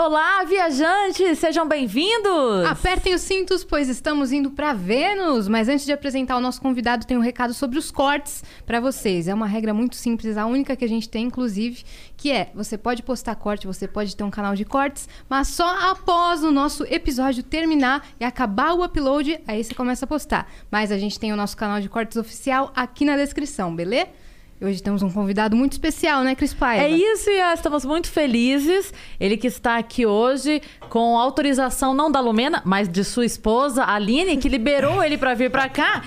Olá, viajantes! Sejam bem-vindos! Apertem os cintos, pois estamos indo para Vênus. Mas antes de apresentar o nosso convidado, tem um recado sobre os cortes para vocês. É uma regra muito simples, a única que a gente tem, inclusive, que é: você pode postar corte, você pode ter um canal de cortes, mas só após o nosso episódio terminar e acabar o upload, aí você começa a postar. Mas a gente tem o nosso canal de cortes oficial aqui na descrição, beleza? Hoje temos um convidado muito especial, né, Cris Paiva? É isso, e estamos muito felizes. Ele que está aqui hoje com autorização não da Lumena, mas de sua esposa, Aline, que liberou ele para vir para cá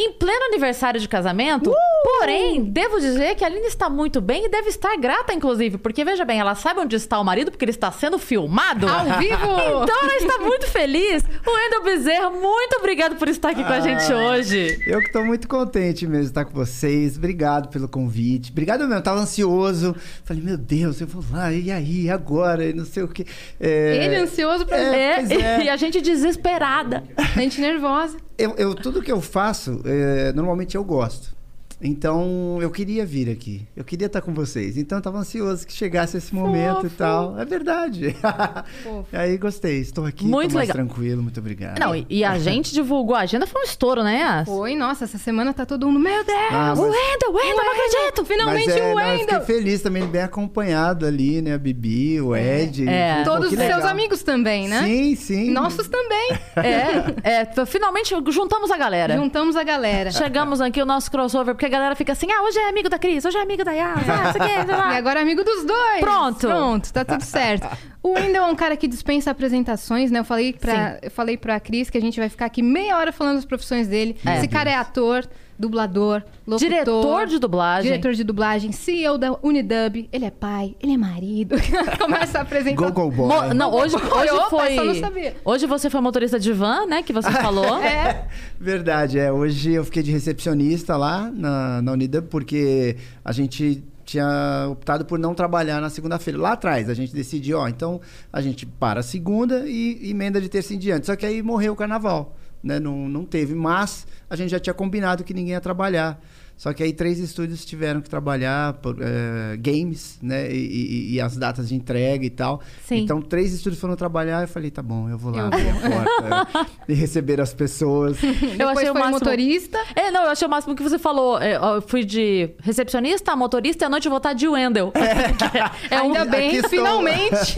em pleno aniversário de casamento. Uh! Porém, devo dizer que a Aline está muito bem e deve estar grata, inclusive, porque veja bem, ela sabe onde está o marido, porque ele está sendo filmado. Ao vivo! Então ela está muito feliz. O Wendel Bezerra, muito obrigado por estar aqui com a gente hoje. Eu que estou muito contente mesmo de estar com vocês. Obrigado pelo convite. Obrigado mesmo, eu tava ansioso. Falei, meu Deus, eu vou lá, e aí, agora? E não sei o quê. É... Ele ansioso pra é, é. E a gente desesperada. A gente nervosa. Eu, eu, tudo que eu faço, é, normalmente eu gosto. Então, eu queria vir aqui. Eu queria estar com vocês. Então, eu tava ansioso que chegasse esse momento Fofo. e tal. É verdade. Aí, gostei. Estou aqui. Muito mais legal. tranquilo. Muito obrigado. Não, e a gente divulgou a agenda. Foi um estouro, né, Yas? Foi. Nossa, essa semana tá todo mundo... Meu Deus! Ah, mas... O Wendel, Wendel, não acredito! Finalmente é, o Wendel! eu fiquei feliz também, bem acompanhado ali, né? A Bibi, o é. Ed. É. Todos os seus amigos também, né? Sim, sim. Nossos também. É, é. Finalmente juntamos a galera. Juntamos a galera. Chegamos aqui o nosso crossover, porque a galera fica assim, ah, hoje é amigo da Cris, hoje é amigo da Yas, ah, isso aqui, E agora é amigo dos dois. Pronto. Pronto, tá tudo certo. O Wendel é um cara que dispensa apresentações, né? Eu falei pra, eu falei pra Cris que a gente vai ficar aqui meia hora falando das profissões dele. É. Esse cara é ator, dublador, locutor. Diretor de dublagem. Diretor de dublagem, CEO da Unidub. Ele é pai, ele é marido. Começa a apresentar. Go, go, boy. Mo não, hoje, hoje Opa, foi... Só não sabia. Hoje você foi motorista de van, né? Que você falou. é. Verdade, é. Hoje eu fiquei de recepcionista lá na, na Unidub, porque a gente tinha optado por não trabalhar na segunda-feira. Lá atrás, a gente decidiu, ó, então a gente para a segunda e emenda de terça em diante. Só que aí morreu o carnaval, né? Não, não teve, mas a gente já tinha combinado que ninguém ia trabalhar. Só que aí três estúdios tiveram que trabalhar por, é, games, né? E, e, e, as datas de entrega e tal. Sim. Então, três estúdios foram trabalhar. Eu falei, tá bom, eu vou lá abrir a porta e receber as pessoas. Eu achei o máximo... motorista. É, não, eu achei o máximo que você falou. É, eu fui de recepcionista, motorista e à noite eu vou estar de Wendel. É, é Ainda um... bem, finalmente.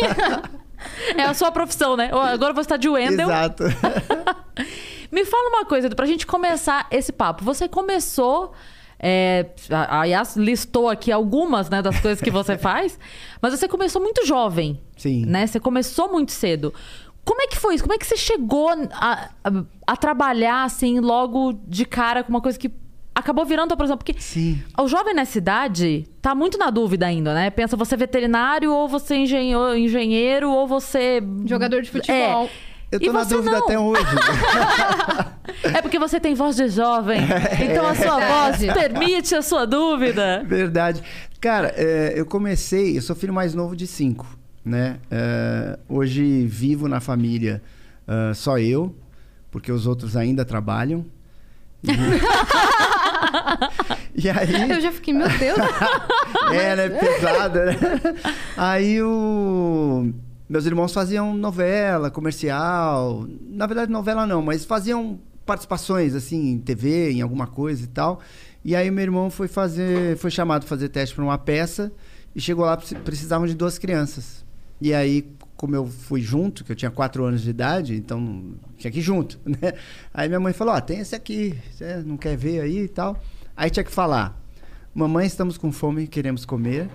é a sua profissão, né? Agora eu vou estar de Wendel. Exato. Me fala uma coisa, pra gente começar esse papo. Você começou é, a Yas listou aqui algumas né, das coisas que você faz, mas você começou muito jovem. Sim. Né? Você começou muito cedo. Como é que foi isso? Como é que você chegou a, a, a trabalhar assim logo de cara com uma coisa que acabou virando, por exemplo, porque Sim. o jovem nessa idade tá muito na dúvida ainda, né? Pensa você veterinário ou você engenheiro, engenheiro ou você jogador de futebol. É. Eu tô e na dúvida não. até hoje. é porque você tem voz de jovem. Então a sua voz permite a sua dúvida. Verdade. Cara, é, eu comecei, eu sou filho mais novo de cinco, né? É, hoje vivo na família uh, só eu, porque os outros ainda trabalham. e aí... Eu já fiquei, meu Deus. é, né? Pesada, né? Aí o meus irmãos faziam novela, comercial. Na verdade, novela não, mas faziam participações, assim, em TV, em alguma coisa e tal. E aí meu irmão foi fazer, foi chamado fazer teste para uma peça e chegou lá, precisavam de duas crianças. E aí como eu fui junto, que eu tinha quatro anos de idade, então tinha que ir junto, né? Aí minha mãe falou, ó, tem esse aqui, você não quer ver aí e tal? Aí tinha que falar, mamãe, estamos com fome, queremos comer.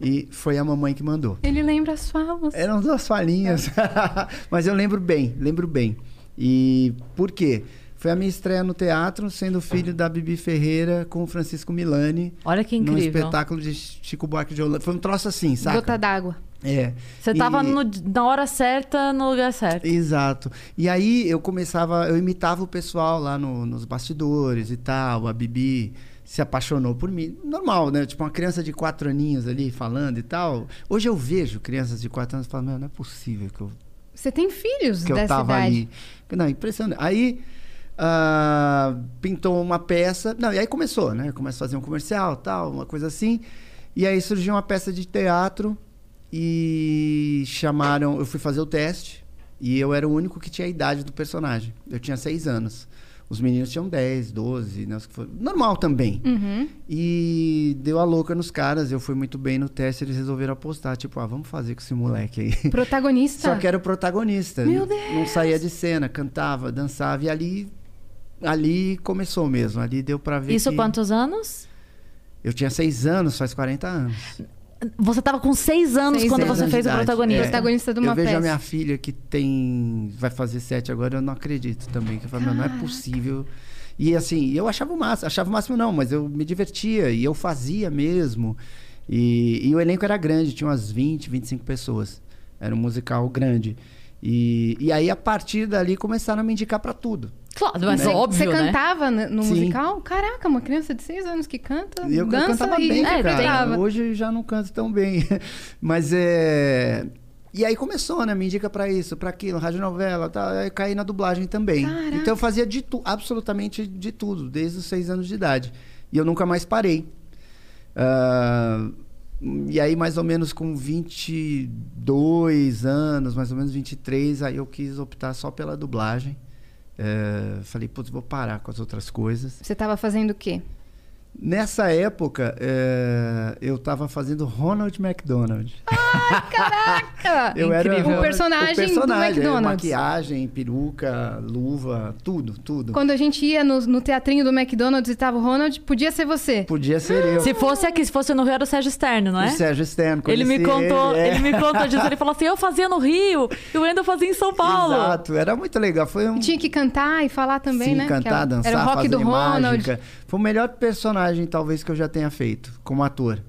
E foi a mamãe que mandou. Ele lembra as falas. Eram duas falinhas. Mas eu lembro bem, lembro bem. E por quê? Foi a minha estreia no teatro, sendo filho da Bibi Ferreira com o Francisco Milani. Olha que Num incrível. espetáculo de Chico Buarque de Holanda. Foi um troço assim, saca? Gota d'água. É. Você tava E- na hora certa, no lugar certo. Exato. E aí eu começava, eu imitava o pessoal lá no- nos bastidores e tal. A Bibi se apaixonou por mim. Normal, né? Tipo, uma criança de quatro aninhos ali falando e tal. Hoje eu vejo crianças de quatro anos e falo, meu, não é possível que eu Você tem filhos que eu dessa tava idade? ali. Não, impressionante. Aí ah, pintou uma peça. Não, e aí começou, né? Começa a fazer um comercial, tal, uma coisa assim. E aí surgiu uma peça de teatro e chamaram. Eu fui fazer o teste e eu era o único que tinha a idade do personagem. Eu tinha seis anos. Os meninos tinham 10, 12, né? Normal também. Uhum. E deu a louca nos caras. Eu fui muito bem no teste. Eles resolveram apostar. Tipo, ah, vamos fazer com esse moleque aí. Protagonista. Só que era o protagonista. Meu Não- Não saía de cena, cantava, dançava. E ali, ali começou mesmo. Ali deu pra ver Isso que... quantos anos? Eu tinha seis anos, faz 40 anos. Você tava com seis anos Seis quando anos você de fez o protagonista. É. Protagonista de uma eu vejo peça. a minha filha que tem... Vai fazer sete agora, eu não acredito também. Que eu falo, "Meu, não é possível. E assim, eu achava o máximo. Achava o máximo não, mas eu me divertia. E eu fazia mesmo. E, e o elenco era grande. Tinha umas 20, 25 pessoas. Era um musical grande. E, e aí, a partir dali, começaram a me indicar pra tudo. Claro, mas Você, óbvio, você né? cantava no Sim. musical? Caraca, uma criança de seis anos que canta, eu dança cantava e bem, é, cara. cantava. Hoje já não canto tão bem. Mas é. E aí começou, né? Me indica pra isso, pra aquilo, radionovela, tá? Aí eu caí na dublagem também. Caraca. Então eu fazia de tu, absolutamente de tudo, desde os seis anos de idade. E eu nunca mais parei. Ah, e aí, mais ou menos com 22 anos, mais ou menos 23, aí eu quis optar só pela dublagem. É, falei, putz, vou parar com as outras coisas. Você tava fazendo o quê? Nessa época, é, eu tava fazendo Ronald McDonald. Caraca! Eu era Incrível. O personagem, o personagem, do é, McDonald's. maquiagem, peruca, luva, tudo, tudo. Quando a gente ia no, no teatrinho do McDonald's e tava o Ronald, podia ser você. Podia ser eu. Se fosse aqui, se fosse no Rio, era o Sérgio Externo, não é? O Sérgio Externo. Ele me contou, é. ele me contou disso. Ele falou assim: eu fazia no Rio e o Wendel fazia em São Paulo. Exato, era muito legal. Foi um... Tinha que cantar e falar também, Sim, né? Que cantar, era- dançar, Era o rock fazer do Ronald. mágica. Foi o melhor personagem, talvez, que eu já tenha feito como ator.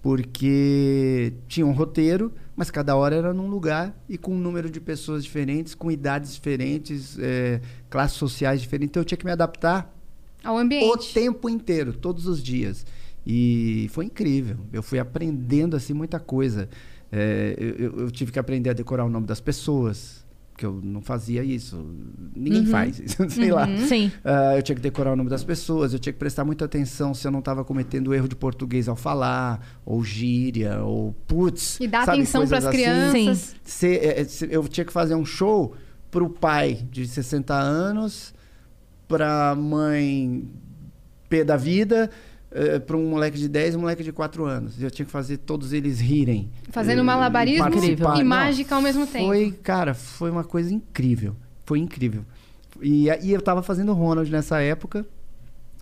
Porque tinha um roteiro, mas cada hora era num lugar e com um número de pessoas diferentes, com idades diferentes, é, classes sociais diferentes. Então eu tinha que me adaptar Ao o ambiente. tempo inteiro, todos os dias. E foi incrível. Eu fui aprendendo assim muita coisa. É, eu- eu tive que aprender a decorar o nome das pessoas, que eu não fazia isso. Ninguém faz isso, sei lá. Sim. Ah, eu tinha que decorar o nome das pessoas, eu tinha que prestar muita atenção se eu não estava cometendo erro de português ao falar, ou gíria, ou putz. E dar sabe, atenção coisas pras assim. crianças. Se- é, é, se- eu tinha que fazer um show pro pai de 60 anos, pra mãe P da vida, eh, pra um moleque de 10 e um moleque de 4 anos. Eu tinha que fazer todos eles rirem. Fazendo eh, malabarismo participar. e Não, mágica ao mesmo tempo. Foi, cara, foi uma coisa incrível. Foi incrível. E, e eu tava fazendo Ronald nessa época.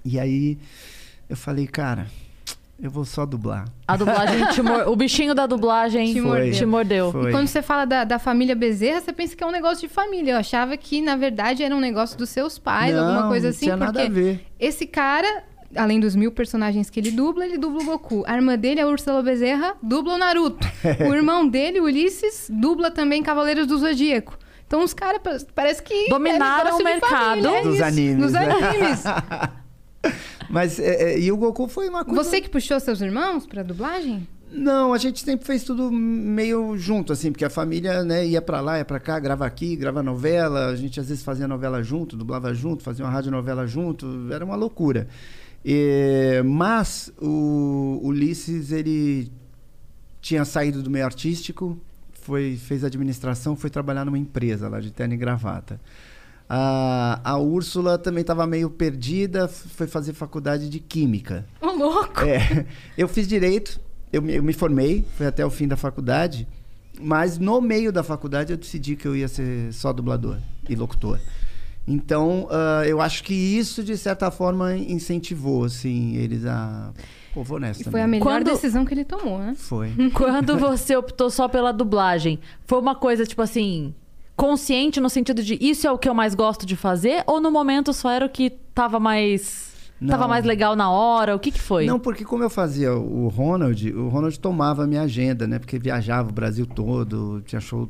E aí eu falei, cara, eu vou só dublar. A dublagem te mor... O bichinho da dublagem Te mordeu. te mordeu. Foi. E quando você fala da, da família Bezerra, você pensa que é um negócio de família. Eu achava que, na verdade, era um negócio dos seus pais, Não, alguma coisa não assim. tinha nada porque a ver. esse cara, além dos mil personagens que ele dubla, ele dubla o Goku. A irmã dele, a Úrsula Bezerra, dubla o Naruto. o irmão dele, o Ulisses, dubla também Cavaleiros do Zodíaco. Então os caras pa- parece que. Dominaram é negócio o mercado família, é dos isso, animes, Dos né? animes. Mas, é, é, e o Goku foi uma coisa... Você que puxou seus irmãos pra dublagem? Não, a gente sempre fez tudo meio junto, assim, porque a família, né, ia pra lá, ia pra cá, grava aqui, grava novela, a gente às vezes fazia novela junto, dublava junto, fazia uma radionovela junto, era uma loucura. E, mas o Ulisses, ele tinha saído do meio artístico, foi, fez administração, foi trabalhar numa empresa lá de terno e gravata. A, a Úrsula também estava meio perdida, foi fazer faculdade de química. Ô, louco! É, eu fiz direito, eu, me- eu me formei, fui até o fim da faculdade Mas no meio da faculdade eu decidi que eu ia ser só dublador e locutor. Então, ah, eu acho que isso, de certa forma, incentivou, assim, eles a... Pô, vou nessa E foi a melhor Quando- decisão que ele tomou, né? Foi. Quando você optou só pela dublagem, foi uma coisa, tipo assim, consciente no sentido de isso é o que eu mais gosto de fazer? Ou no momento só era o que tava mais. Tava Não. mais legal na hora? O que que foi? Não, porque como eu fazia o Ronald, o Ronald tomava a minha agenda, né? Porque viajava o Brasil todo, tinha show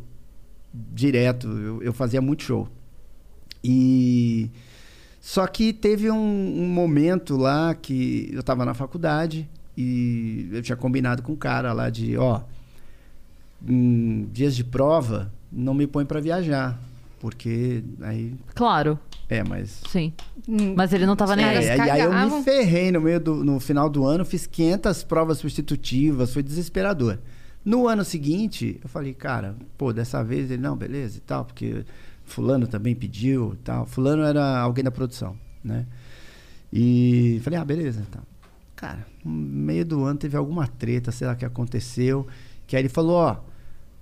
direto, eu, eu fazia muito show. E só que teve um, um momento lá que eu tava na faculdade e eu tinha combinado com o cara lá de, ó, em dias de prova, não me põe pra viajar, porque aí Claro, é, mas sim. Hum, Mas ele não tava nem aí. é, e aí eu me ferrei no meio do no final do ano, fiz 500 provas substitutivas, foi desesperador. No ano seguinte, eu falei, cara, pô, dessa vez ele não, beleza e tal, porque fulano também pediu e tal. Fulano era alguém da produção, né? E falei, ah, beleza, então. Cara, no meio do ano teve alguma treta, sei lá que aconteceu, que aí ele falou, ó,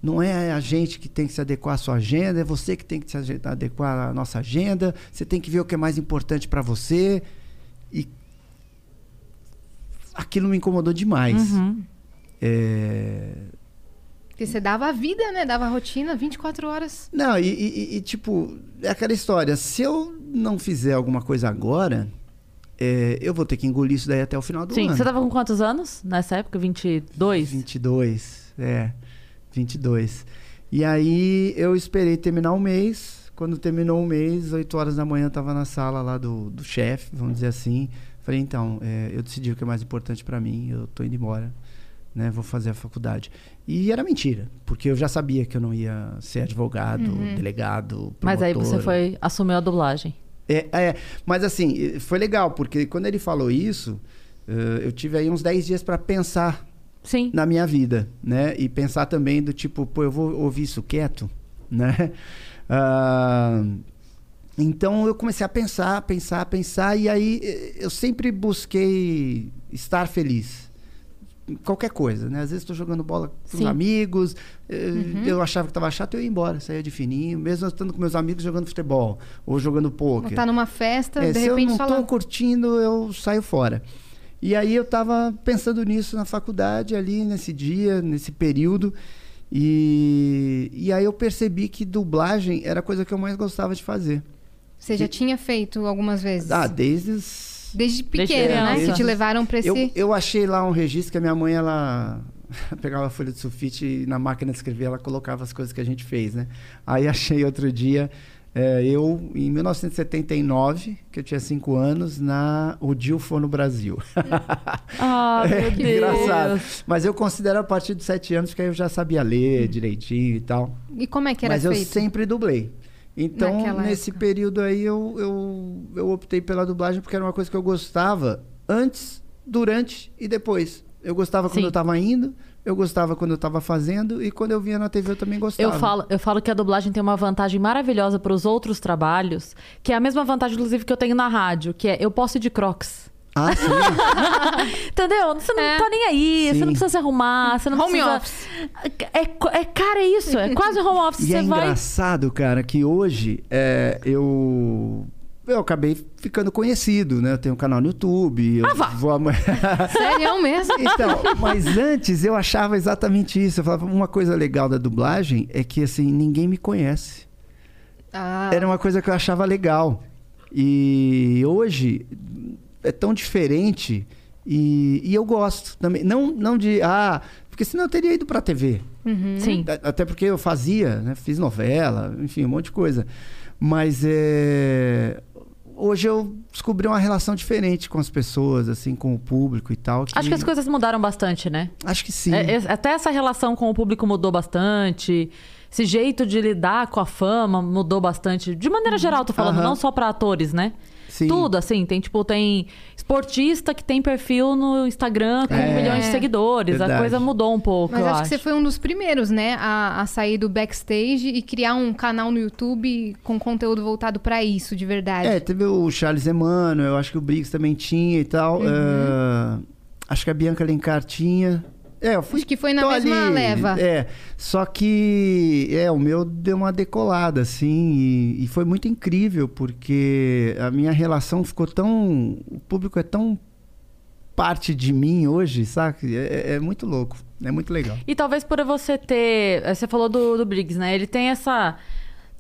não é a gente que tem que se adequar à sua agenda, é você que tem que se adequar à nossa agenda. Você tem que ver o que é mais importante para você. E aquilo me incomodou demais. Uhum. É, Porque você dava a vida, né? Dava a rotina 24 horas. Não, e, e- e, tipo, é aquela história. Se eu não fizer alguma coisa agora, é, eu vou ter que engolir isso daí até o final do Sim, ano. você tava com quantos anos nessa época? 22? 22, é, 22. E aí eu esperei terminar o mês. Quando terminou o mês, 8 horas da manhã, eu tava na sala lá do, do chefe, vamos dizer assim. Falei, então, é, eu decidi o que é mais importante para mim, eu tô indo embora, né? Vou fazer a faculdade. E era mentira, porque eu já sabia que eu não ia ser advogado, delegado, Mas aí você promotor. foi, assumiu a dublagem. É, é, mas assim, foi legal, porque quando ele falou isso, eh, eu tive aí uns 10 dias para pensar Sim. na minha vida, né? E pensar também do tipo, pô, eu vou ouvir isso quieto, né? Ah, então eu comecei a pensar, pensar, pensar, e aí eh, eu sempre busquei estar feliz. Qualquer coisa, né? Às vezes estou jogando bola com os Sim. amigos, eh, eu achava que estava chato, eu ia embora, saía de fininho, mesmo eu estando com meus amigos jogando futebol ou jogando pôquer. tá numa festa, É, de se eu repente não fala. tô curtindo, eu saio fora. E aí eu tava pensando nisso na faculdade, ali nesse dia, nesse período. E, e aí eu percebi que dublagem era a coisa que eu mais gostava de fazer. Você já tinha feito algumas vezes? Ah, desde os... Desde pequena, né? criança. Que te levaram pra esse. eu, eu achei lá um registro que a minha mãe, ela pegava a folha de sulfite e na máquina de escrever ela colocava as coisas que a gente fez, né? Aí achei outro dia, eh, eu, em 1979, que eu tinha cinco anos, na O Dilfor no Brasil. Ah, meu É, que Deus. engraçado. Mas eu considero a partir dos sete anos, porque aí eu já sabia ler direitinho e tal. E como é que era Mas eu feito? sempre dublei. Então, Naquela nesse época. período aí, eu, eu, eu optei pela dublagem porque era uma coisa que eu gostava antes, durante e depois. Eu gostava quando Sim. eu estava indo, eu gostava quando eu estava fazendo e quando eu via na TV eu também gostava. Eu falo, eu falo que a dublagem tem uma vantagem maravilhosa para os outros trabalhos, que é a mesma vantagem, inclusive, que eu tenho na rádio, que é eu posso ir de crocs. Ah, sim. Entendeu? Você não É. tá nem aí, Sim. você não precisa se arrumar, você não Home precisa... office. É, co- é, cara, é isso, é quase home office. E você é vai. engraçado, cara, que hoje é, eu. Eu acabei ficando conhecido, né? Eu tenho um canal no YouTube. Eu Ah, vá. vou am- Sério mesmo? Então, mas antes eu achava exatamente isso. Eu falava, uma coisa legal da dublagem é que, assim, ninguém me conhece. Ah, Era uma coisa que eu achava legal. E hoje é tão diferente e, e eu gosto também. Não, não de, ah, porque senão eu teria ido pra TV. uhum. Sim. Até porque eu fazia, né? Fiz novela, enfim, um monte de coisa. Mas é... hoje eu descobri uma relação diferente com as pessoas, assim, com o público e tal. Acho que as coisas mudaram bastante, né? Acho que sim. É, é- até essa relação com o público mudou bastante. Esse jeito de lidar com a fama mudou bastante. De maneira geral, tô falando, Aham. não só pra atores, né? Sim. Tudo, assim, tem tipo, tem esportista que tem perfil no Instagram com É. milhões de seguidores. A Verdade. coisa mudou um pouco, Mas eu acho, acho. que você foi um dos primeiros, né, a, a sair do backstage e criar um canal no YouTube com conteúdo voltado pra isso, de verdade. É, teve o Charles Emmanuel, eu acho que o Briggs também tinha e tal. Uhum. eh, acho que a Bianca Alencar tinha. É, eu fui. Acho que foi na mesma ali, leva. É. Só que é, o meu deu uma decolada, assim, e, e foi muito incrível, porque a minha relação ficou tão. O público é tão parte de mim hoje, sabe? É, é muito louco. É muito legal. E talvez por você ter. eh, Você falou do, do Briggs, né? Ele tem essa.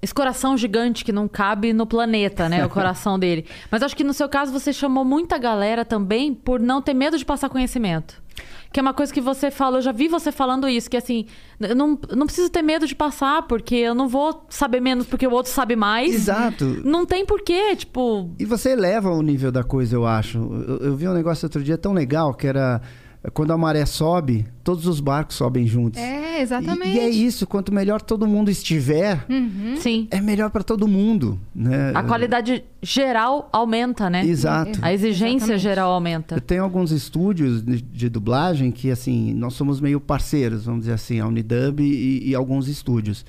Esse coração gigante que não cabe no planeta, né? O coração dele. Mas acho que no seu caso você chamou muita galera também por não ter medo de passar conhecimento. Que é uma coisa que você falou, eu já vi você falando isso, que assim, eu não, não preciso ter medo de passar, porque eu não vou saber menos porque o outro sabe mais. Exato. Não tem porquê, tipo. E você eleva o nível da coisa, eu acho. Eu, eu vi um negócio outro dia tão legal que era quando a maré sobe, todos os barcos sobem juntos. É, exatamente. E, e é isso, quanto melhor todo mundo estiver, Uhum. Sim. é melhor para todo mundo, né? A qualidade geral aumenta, né? Exato. A exigência Exatamente. geral aumenta. Eu tenho alguns estúdios de, de dublagem que, assim, nós somos meio parceiros, vamos dizer assim, a Unidub e, e alguns estúdios.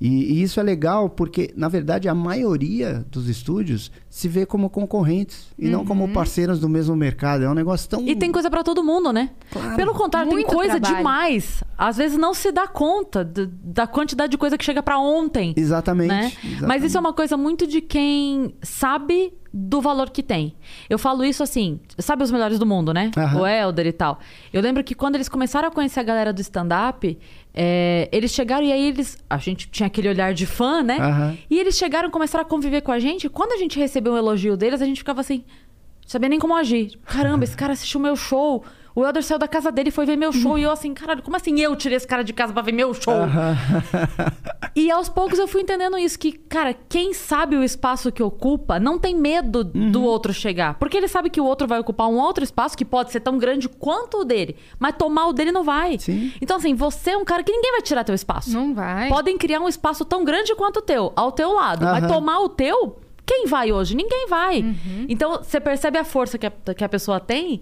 E, e isso é legal porque, na verdade, a maioria dos estúdios se vê como concorrentes e não como parceiros do mesmo mercado. É um negócio tão. E tem coisa pra todo mundo, né? Claro. Pelo contrário, Muito tem coisa trabalho. demais. Às vezes não se dá conta da quantidade de coisa que chega pra ontem. Exatamente. né? exatamente. Mas isso é uma coisa muito de quem sabe do valor que tem. Eu falo isso assim, sabe os melhores do mundo, né? Aham. O Helder e tal. Eu lembro que quando eles começaram a conhecer a galera do stand-up, é, eles chegaram e aí eles. A gente tinha aquele olhar de fã, né? Aham. E eles chegaram e começaram a conviver com a gente. Quando a gente recebeu um elogio deles, a gente ficava assim, não sabia nem como agir. Caramba, esse cara assistiu meu show. O Helder saiu da casa dele e foi ver meu show. E eu assim, caralho, como assim eu tirei esse cara de casa pra ver meu show? E aos poucos eu fui entendendo isso, que, cara, quem sabe o espaço que ocupa não tem medo do outro chegar. Porque ele sabe que o outro vai ocupar um outro espaço que pode ser tão grande quanto o dele. Mas tomar o dele não vai. Sim. Então, assim, você é um cara que ninguém vai tirar teu espaço. Não vai. Podem criar um espaço tão grande quanto o teu, ao teu lado. Mas Aham. tomar o teu, quem vai hoje? Ninguém vai. Uhum. Então, você percebe a força que a, que a pessoa tem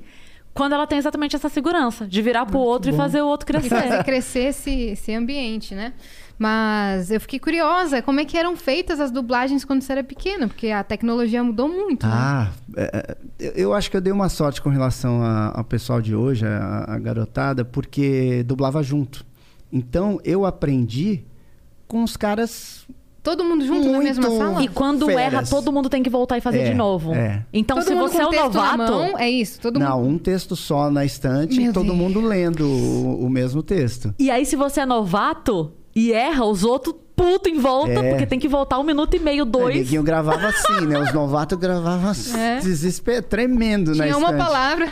quando ela tem exatamente essa segurança de virar pro outro e fazer o outro E fazer crescer. crescer esse, esse ambiente, né? Mas eu fiquei curiosa, como é que eram feitas as dublagens quando você era pequena? Porque a tecnologia mudou muito, né? Ah, é, é, eu- acho que eu dei uma sorte com relação ao pessoal de hoje, a, a garotada, porque dublava junto. Então eu aprendi com os caras. Todo mundo junto na Muito- mesma sala? E quando Feras. erra, todo mundo tem que voltar e fazer É, de novo. é. Então, Todo se mundo você com é um texto na novato, mão, é isso, todo não, mundo. um texto só na estante Meu e todo Deus. mundo lendo o, o mesmo texto. e aí se você é novato e erra, os outros puto em volta, É. porque tem que voltar um minuto e meio, O dois. neguinho gravava assim, né? Os novatos gravavam É. desesper... tremendo na Tinha uma estante. palavra.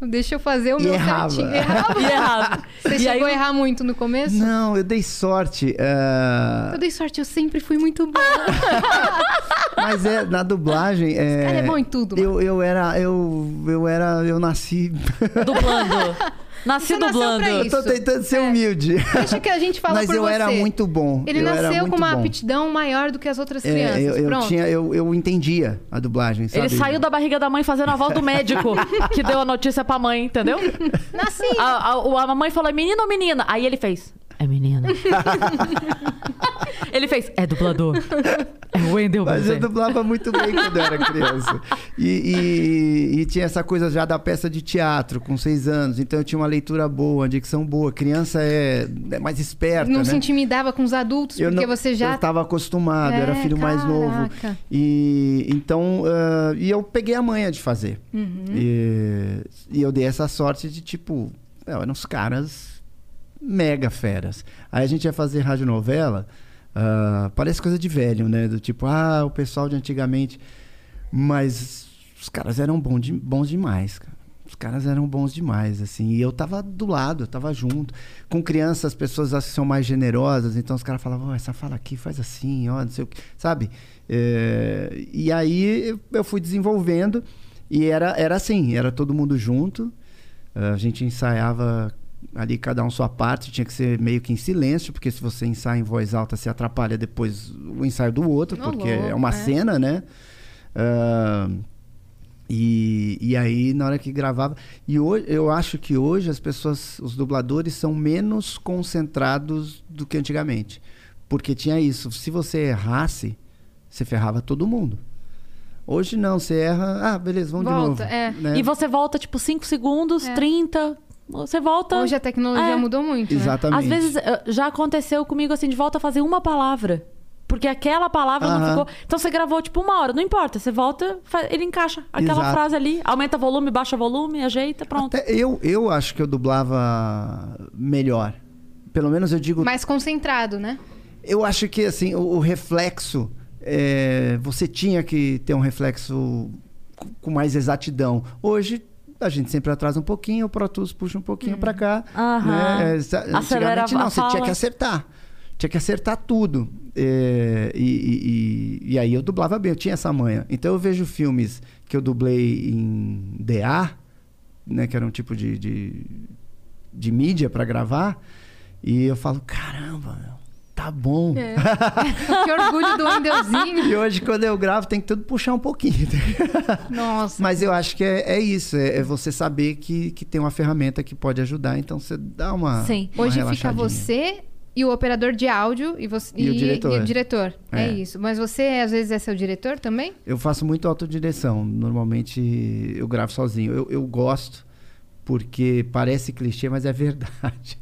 Deixa eu fazer o E meu errava. certinho. Errava. E errado. Você e chegou aí, a errar muito no começo? Não, eu dei sorte. ah, Eu dei sorte, eu sempre fui muito boa. Mas é, na dublagem. É, cara é bom em tudo, mano. Eu, eu era. Eu, eu era. Eu nasci. dublando. Nasci Você dublando. eu tô tentando ser É. humilde. Deixa que a gente fala Mas por eu você. era muito bom. Ele eu nasceu com uma bom. aptidão maior do que as outras É, crianças. eu, eu Pronto. tinha, eu, eu entendia a dublagem, sabe? Ele saiu da barriga da mãe fazendo a voz do médico que deu a notícia pra mãe, entendeu? Nasci. A, a, a mamãe falou, menino ou menina? Aí ele fez, é menina. ele fez, é dublador. É o Wendel Mas eu Bezerra. dublava muito bem quando eu era criança. E, e- e tinha essa coisa já da peça de teatro, com seis anos. Então eu tinha uma leitura boa, uma dicção boa. Criança é, é mais esperta, não né? se intimidava com os adultos, Eu porque não- você já. Eu estava acostumado, eu era É, filho mais novo. caraca. E então, ah, e eu peguei a manha de fazer. Uhum. E, e eu dei essa sorte de tipo, é, eram uns caras mega feras. Aí a gente ia fazer radionovela, ah, parece coisa de velho, né? Do tipo, ah, o pessoal de antigamente. Mas os caras eram bom de- bons demais, cara. Os caras eram bons demais, assim. E eu tava do lado, eu tava junto. Com crianças, as pessoas que são mais generosas, então os caras falavam, "Ó, essa fala aqui faz assim, ó, não sei o que. Sabe? É, e aí eu- fui desenvolvendo e era, era assim, era todo mundo junto. A gente ensaiava ali cada um sua parte, tinha que ser meio que em silêncio, porque se você ensaia em voz alta, se atrapalha depois o ensaio do outro, porque louco, é uma é. cena, né? Ah, e, e aí, na hora que gravava. E hoje, eu acho que hoje as pessoas, os dubladores, são menos concentrados do que antigamente. Porque tinha isso. Se você errasse, você ferrava todo mundo. Hoje não, você erra. Ah, beleza, vamos Volta, de novo. é. né? E você volta, tipo, 5 segundos, É. 30, Você volta. Hoje a tecnologia É. mudou muito, né? Exatamente. Às vezes eh, já aconteceu comigo assim, de volta a fazer uma palavra. Porque aquela palavra não ficou. Então você gravou tipo uma hora, não importa. Você volta, ele encaixa aquela Exato. frase ali, aumenta volume, baixa volume, ajeita, pronto. Até eu, eu acho que eu dublava melhor. Pelo menos eu digo. Mais concentrado, né? Eu acho que assim, o, o reflexo. é, você tinha que ter um reflexo com mais exatidão. Hoje. A gente sempre atrasa um pouquinho, o Pro Tools puxa um pouquinho pra cá. Aham. Né? É, Antigamente não, você tinha fala. que acertar. Tinha que acertar tudo. É, e, e- e- aí eu dublava bem, eu tinha essa manha. Então eu vejo filmes que eu dublei em DA, né, que era um tipo de, de, de mídia pra gravar, e eu falo, caramba, meu, tá bom. É. que orgulho do Windowsinho. E hoje, quando eu gravo, tem que tudo puxar um pouquinho. Nossa. Mas eu acho que é, é isso, é, é você saber que, que tem uma ferramenta que pode ajudar, então você dá uma. Sim. uma Hoje fica você e o operador de áudio e, você, E o diretor. e o diretor. É. É. isso. Mas você, às vezes, é seu diretor também? Eu faço muito autodireção. Normalmente eu gravo sozinho. Eu, eu gosto, porque parece clichê, mas é verdade.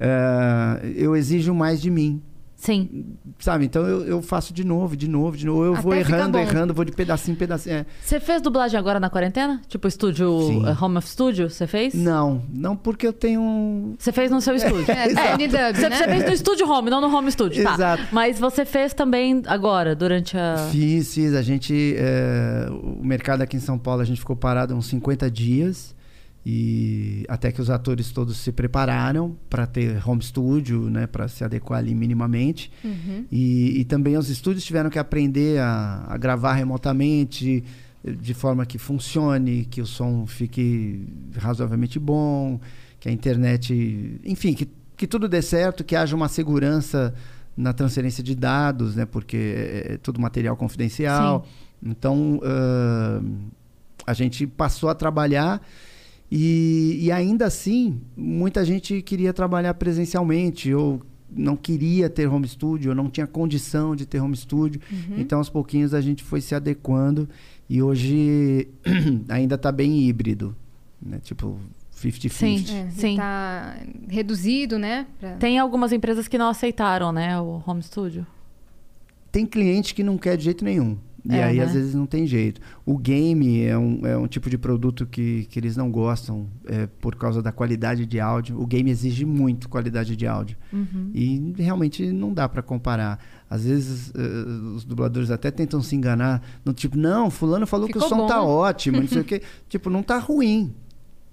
Eh, eu exijo mais de mim. Sim. Sabe? Então eu, eu faço de novo, de novo, de novo. Eu Até vou errando, errando, vou de pedacinho em pedacinho. É. Você fez dublagem agora na quarentena? Tipo estúdio, Sim. eh, home of studio, você fez? Não, não porque eu tenho um. Você fez no seu estúdio. É, Tiny Dub, Você, né? você fez no estúdio home, não no home studio, tá? Exato. Mas você fez também agora, durante a... Fiz, fiz. A gente. eh, o mercado aqui em São Paulo, a gente ficou parado uns 50 dias. E até que os atores todos se prepararam para ter home studio, né? Para se adequar ali minimamente. Uhum. E, e também os estúdios tiveram que aprender a, a gravar remotamente, de forma que funcione, que o som fique razoavelmente bom, que a internet. Enfim, que, que tudo dê certo, que haja uma segurança na transferência de dados, né? Porque é, é tudo material confidencial. Então, ãh, a gente passou a trabalhar. E, e ainda assim, muita gente queria trabalhar presencialmente, ou não queria ter home studio, ou não tinha condição de ter home studio. Então, aos pouquinhos, a gente foi se adequando. E hoje ainda está bem híbrido. Né? Tipo, 50-50. Sim. É, Sim. Tá reduzido, né? Pra- Tem algumas empresas que não aceitaram, né, o home studio. Tem cliente que não quer de jeito nenhum. E É, aí, né? às vezes, não tem jeito. O game é um, é um tipo de produto que, que eles não gostam é, por causa da qualidade de áudio. O game exige muito qualidade de áudio. Uhum. E realmente não dá pra comparar. Às vezes, eh, os dubladores até tentam se enganar. No tipo, não, fulano falou que Ficou o som bom. tá ótimo, não sei o quê. Tipo, não tá ruim.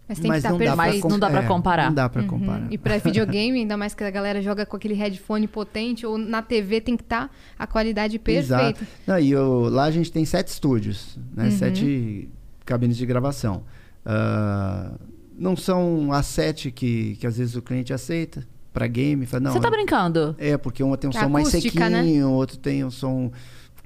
Mas tem que estar não dá pra perfeito. com- Não dá pra é, comparar. Não dá pra Uhum. comparar. E pra videogame, ainda mais que a galera joga com aquele headphone potente, ou na TV tem que estar a qualidade perfeita. Exato. Não, e eu- lá a gente tem sete estúdios, né? Uhum. Sete cabines de gravação. Ah, não são as sete que, que às vezes o cliente aceita para game. Fala, não, você tá é- brincando? É, porque uma tem um É som mais acústica, né? sequinho, outro tem um som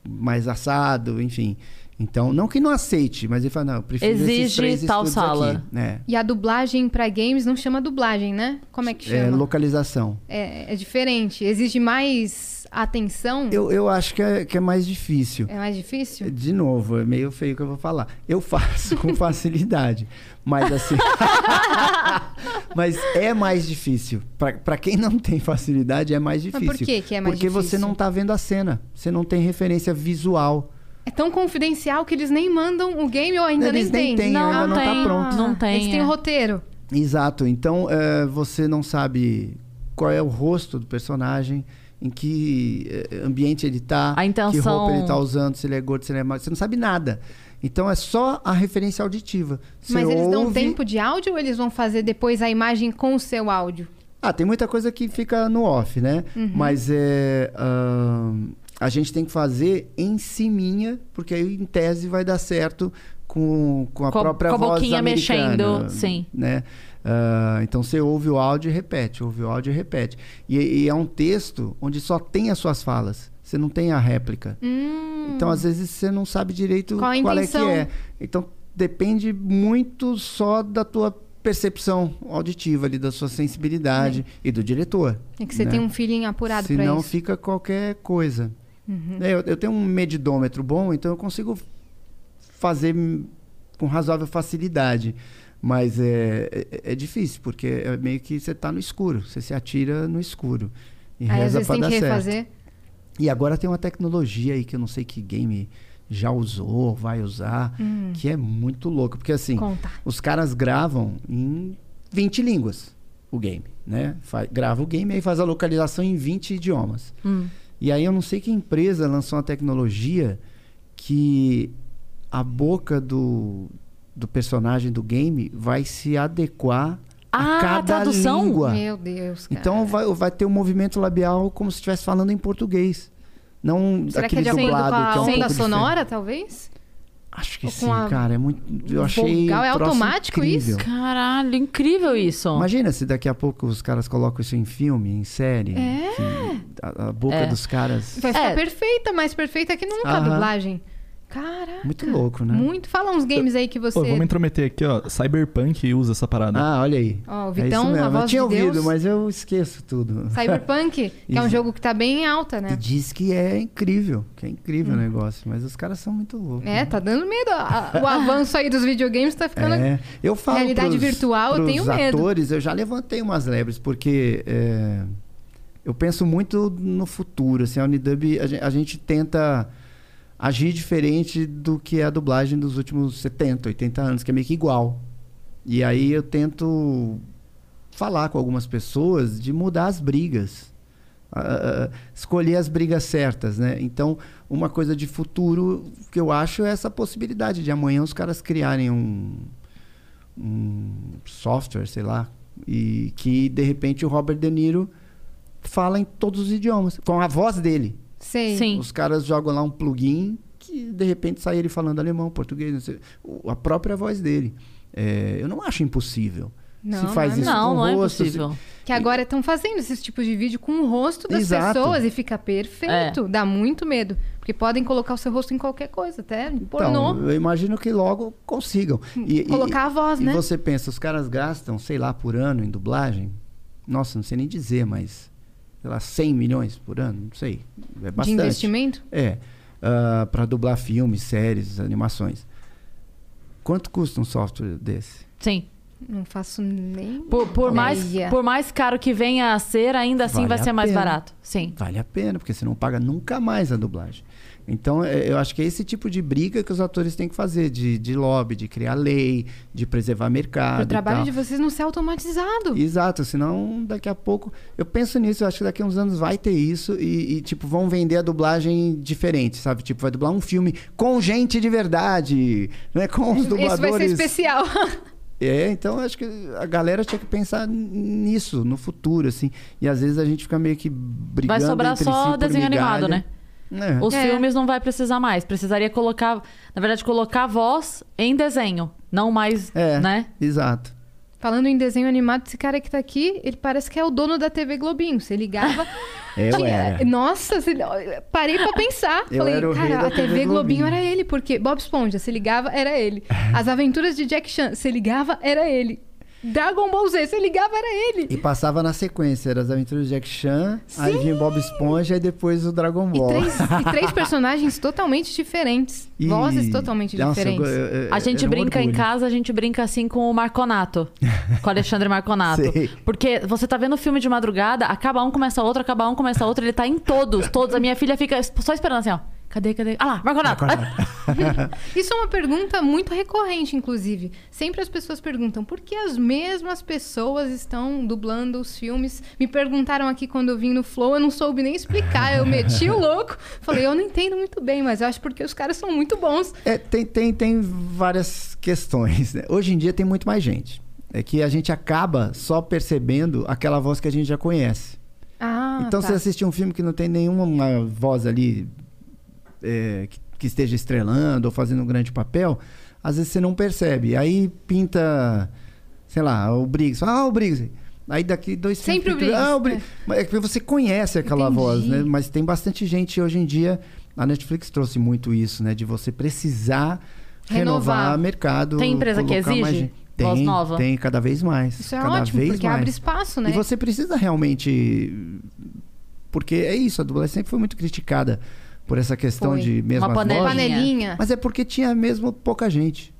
mais assado, enfim. Então, não que não aceite, mas ele fala, não, eu prefiro esses Exige três tal sala. Aqui. É, E a dublagem pra games não chama dublagem, né? Como é que é chama? localização. É, é diferente. Exige mais atenção. Eu, eu acho que é, que é mais difícil. É mais difícil? De novo, é meio feio que eu vou falar. Eu faço com facilidade, mas assim. mas é mais difícil. Pra pra quem não tem facilidade, é mais Mas difícil. por que que é mais Porque você difícil? não tá vendo a cena. Você não tem referência visual. É tão confidencial que eles nem mandam o game ou ainda Eles nem nem tem. têm, Não, ainda não não tá pronto. Não tem, Eles têm é. o roteiro. Exato. Então, é, você não sabe qual é o rosto do personagem, em que é, ambiente ele tá, A intenção- que roupa ele tá usando, se ele é gordo, se ele é magro. Você não sabe nada. Então, é só a referência auditiva. Você Mas eles dão ouve- tempo de áudio ou eles vão fazer depois a imagem com o seu áudio? Ah, tem muita coisa que fica no off, né? Uhum. Mas é. ahn, a gente tem que fazer em ciminha, porque aí em tese vai dar certo com, com a Com própria com a voz boquinha mexendo, sim. Né? Ah, então você ouve o áudio e repete, ouve o áudio e repete. E, e é um texto onde só tem as suas falas. Você não tem a réplica. Hum, Então, às vezes, você não sabe direito Qual a é que é. Então, depende muito só da tua percepção auditiva ali, da sua sensibilidade e do diretor. é que você né? tem um feeling apurado Senão isso. fica qualquer coisa. Uhum. É, Eu, eu tenho um medidômetro bom, então eu consigo fazer com razoável facilidade. Mas é, é, é difícil, porque é meio que você tá no escuro. Você se atira no escuro. E Aí reza tem dar que certo. refazer. E agora tem uma tecnologia aí que eu não sei que game já usou, vai usar, Hum. que é muito louco. Porque assim, Conta. os caras gravam em 20 línguas o game, né? Fa- grava o game e faz a localização em 20 idiomas. Hum. E aí eu não sei que empresa lançou uma tecnologia que a boca do, do personagem do game vai se adequar Ah, a cada tradução? língua. Meu Deus, cara. Então vai, vai ter um movimento labial como se estivesse falando em português. Não Será que é aquele de acordo com dublado a que é um onda pouco sonora, talvez? Acho que sim, a- cara. É muito. Eu achei. vogal? É automático incrível. isso? Caralho, incrível isso. Imagina se daqui a pouco os caras colocam isso em filme, em série. É. que a, a boca É. dos caras. Vai ficar É. perfeita, mais perfeita que nunca a Aham. dublagem. Caraca. Muito louco, né? Muito. Fala uns games aí que você. Pô, vamos intrometer aqui, ó. Cyberpunk usa essa parada. Ah, olha aí. Ó, o É Vitão, mesmo. a voz eu tinha de ouvido, Deus. mas eu esqueço tudo. Cyberpunk, que é um jogo que tá bem em alta, E né? diz que é incrível, que é incrível o negócio, mas os caras são muito loucos. É, né? tá dando medo. O avanço aí dos videogames tá ficando. É, eu falo Realidade pros, virtual, eu pros tenho medo. atores, eu já levantei umas lebres, porque é, eu penso muito no futuro. Assim, a Unidub, a gente, a gente tenta agir diferente do que é a dublagem dos últimos 70, 80 anos, que é meio que igual. E aí eu tento falar com algumas pessoas de mudar as brigas. Ah, escolher as brigas certas, né? Então, uma coisa de futuro que eu acho é essa possibilidade de amanhã os caras criarem um, um software, sei lá, e que de repente o Robert De Niro fala em todos os idiomas, com a voz dele. Sei. Sim. Os caras jogam lá um plugin que de repente sai ele falando alemão, português, não sei, o- a própria voz dele. É, eu não acho impossível. Não, se faz não é isso Não, com não é rosto, se- impossível. Que agora estão fazendo esses tipos de vídeo com o rosto das Exato. pessoas e fica perfeito. Dá muito medo. Porque podem colocar o seu rosto em qualquer coisa, até em pornô. Então, eu imagino que logo consigam. E, e- Colocar a voz, e né? você pensa, os caras gastam, sei lá, por ano em dublagem. Nossa, não sei nem dizer, mas sei lá, 100 milhões por ano, não sei. É de bastante. investimento. É, ah, para dublar filmes, séries, animações. Quanto custa um software desse? Sim. Não faço nem. Por, por mais, por mais caro que venha a ser, ainda assim Vale vai ser mais pena. barato. Sim. Vale a pena, porque você não paga nunca mais a dublagem. Então, é, eu acho que é esse tipo de briga que os atores têm que fazer, de, de lobby, de criar lei, de preservar mercado. E trabalho tal. de vocês não ser automatizado. Exato, senão daqui a pouco. Eu penso nisso, eu acho que daqui a uns anos vai ter isso e, e, tipo, vão vender a dublagem diferente, sabe? Tipo, vai dublar um filme com gente de verdade, né? Com os Isso vai ser dubladores. especial. É, então eu acho que a galera tinha que pensar nisso, no futuro, assim. E às vezes a gente fica meio que brigando Vai sobrar entre só si desenho animado, migalha. né? É. Os É. filmes não vai precisar mais. Precisaria colocar, na verdade, colocar a voz em desenho. Não mais, É. né? Exato. Falando em desenho animado, esse cara que tá aqui, ele parece que é o dono da TV Globinho. Você ligava. Eu tinha- era. Nossa, se- parei pra pensar. Eu Falei, era o rei cara, da a TV, TV Globinho Globinho. era ele, porque Bob Esponja, se ligava, era ele. As aventuras de Jack Chan, se ligava, era ele. Dragon Ball Z, se ligava, era ele. E passava na sequência, era as aventuras de Jack Chan, aí vinha Bob Esponja e depois o Dragon E Ball. três, e três personagens totalmente diferentes. E- Vozes totalmente Nossa, eu diferentes. go- eu- eu- A gente um brinca em casa, a gente brinca assim com o Marconato. com o Alexandre Marconato. Sei. Porque você tá vendo o filme de madrugada, acaba um, começa outro, acaba um, começa outro, ele tá em todos, todos. A minha filha fica só esperando assim, ó. Cadê, cadê? Ah lá, Marconato. Isso é uma pergunta muito recorrente, inclusive. Sempre as pessoas perguntam por que as mesmas pessoas estão dublando os filmes. Me perguntaram aqui quando eu vim no Flow, eu não soube nem explicar. Eu meti o louco. Falei, eu não entendo muito bem, mas eu acho porque os caras são muito bons. É, tem, tem, tem várias questões. né? Hoje em dia tem muito mais gente. É que a gente acaba só percebendo aquela voz que a gente já conhece. Ah, então, tá. se assistir um filme que não tem nenhuma voz ali é, que, que esteja estrelando ou fazendo um grande papel, às vezes você não percebe. Aí pinta, sei lá, o Briggs. Ah, o Briggs. Aí daqui dois Sempre o Briggs, Ah, o Briggs. Mas É que você conhece aquela Entendi. voz, né? Mas tem bastante gente hoje em dia. A Netflix trouxe muito isso, né? De você precisar Renovar. renovar, mercado. Tem empresa que colocar mais exige gente. voz Tem, nova? Tem, cada vez mais. Isso é cada ótimo, vez porque mais. abre espaço, né? E você precisa realmente. Porque é isso, a dublagem sempre foi muito criticada por essa questão Foi. de mesma Uma panela- voz. Panelinha. Mas é porque tinha mesmo pouca gente.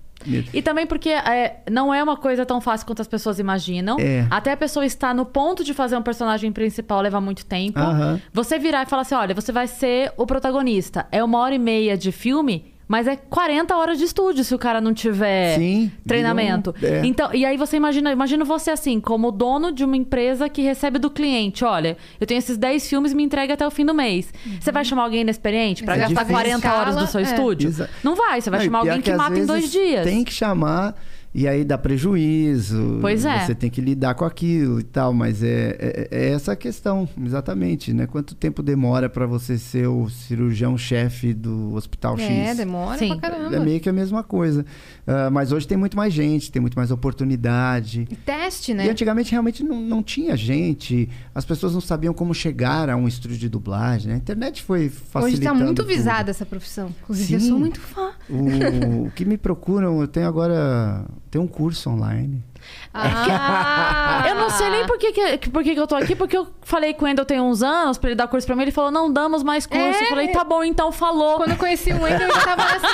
E também porque é, não é uma coisa tão fácil quanto as pessoas imaginam. É. Até a pessoa estar no ponto de fazer um personagem principal leva muito tempo. Aham. Você virar e falar assim: olha, você vai ser o protagonista. É uma hora e meia de filme. Mas é 40 horas de estúdio se o cara não tiver Sim, treinamento. um- é. Então, e aí você imagina, imagina você assim, como dono de uma empresa que recebe do cliente, olha, eu tenho esses 10 filmes, me entrega até o fim do mês. Você vai chamar alguém inexperiente pra É gastar difícil. 40 horas do seu é. estúdio? Exa- Não vai, você vai Não, chamar alguém que, às mata em dois dias. Tem que chamar e aí dá prejuízo. Pois é. Você tem que lidar com aquilo e tal, mas é, é, é essa a questão, exatamente, né? Quanto tempo demora pra você ser o cirurgião-chefe do hospital É, X? demora Sim. pra caramba. É meio que a mesma coisa. Ah, mas hoje tem muito mais gente, tem muito mais oportunidade. E teste, E né? antigamente realmente não, não tinha gente, as pessoas não sabiam como chegar a um estúdio de dublagem. né? A internet foi Hoje facilitando tá muito tudo. visada essa profissão. Inclusive, eu Sim. sou muito fã. O, o que me procuram, eu tenho agora tem um curso online. Ah, Eu não sei nem por que, que, por que, que eu tô aqui, porque eu falei com o Wendel tem uns anos pra ele dar curso pra mim. Ele falou, não damos mais curso. É. Eu falei, tá bom, então falou. Quando eu conheci o Wendel, eu estava nessa...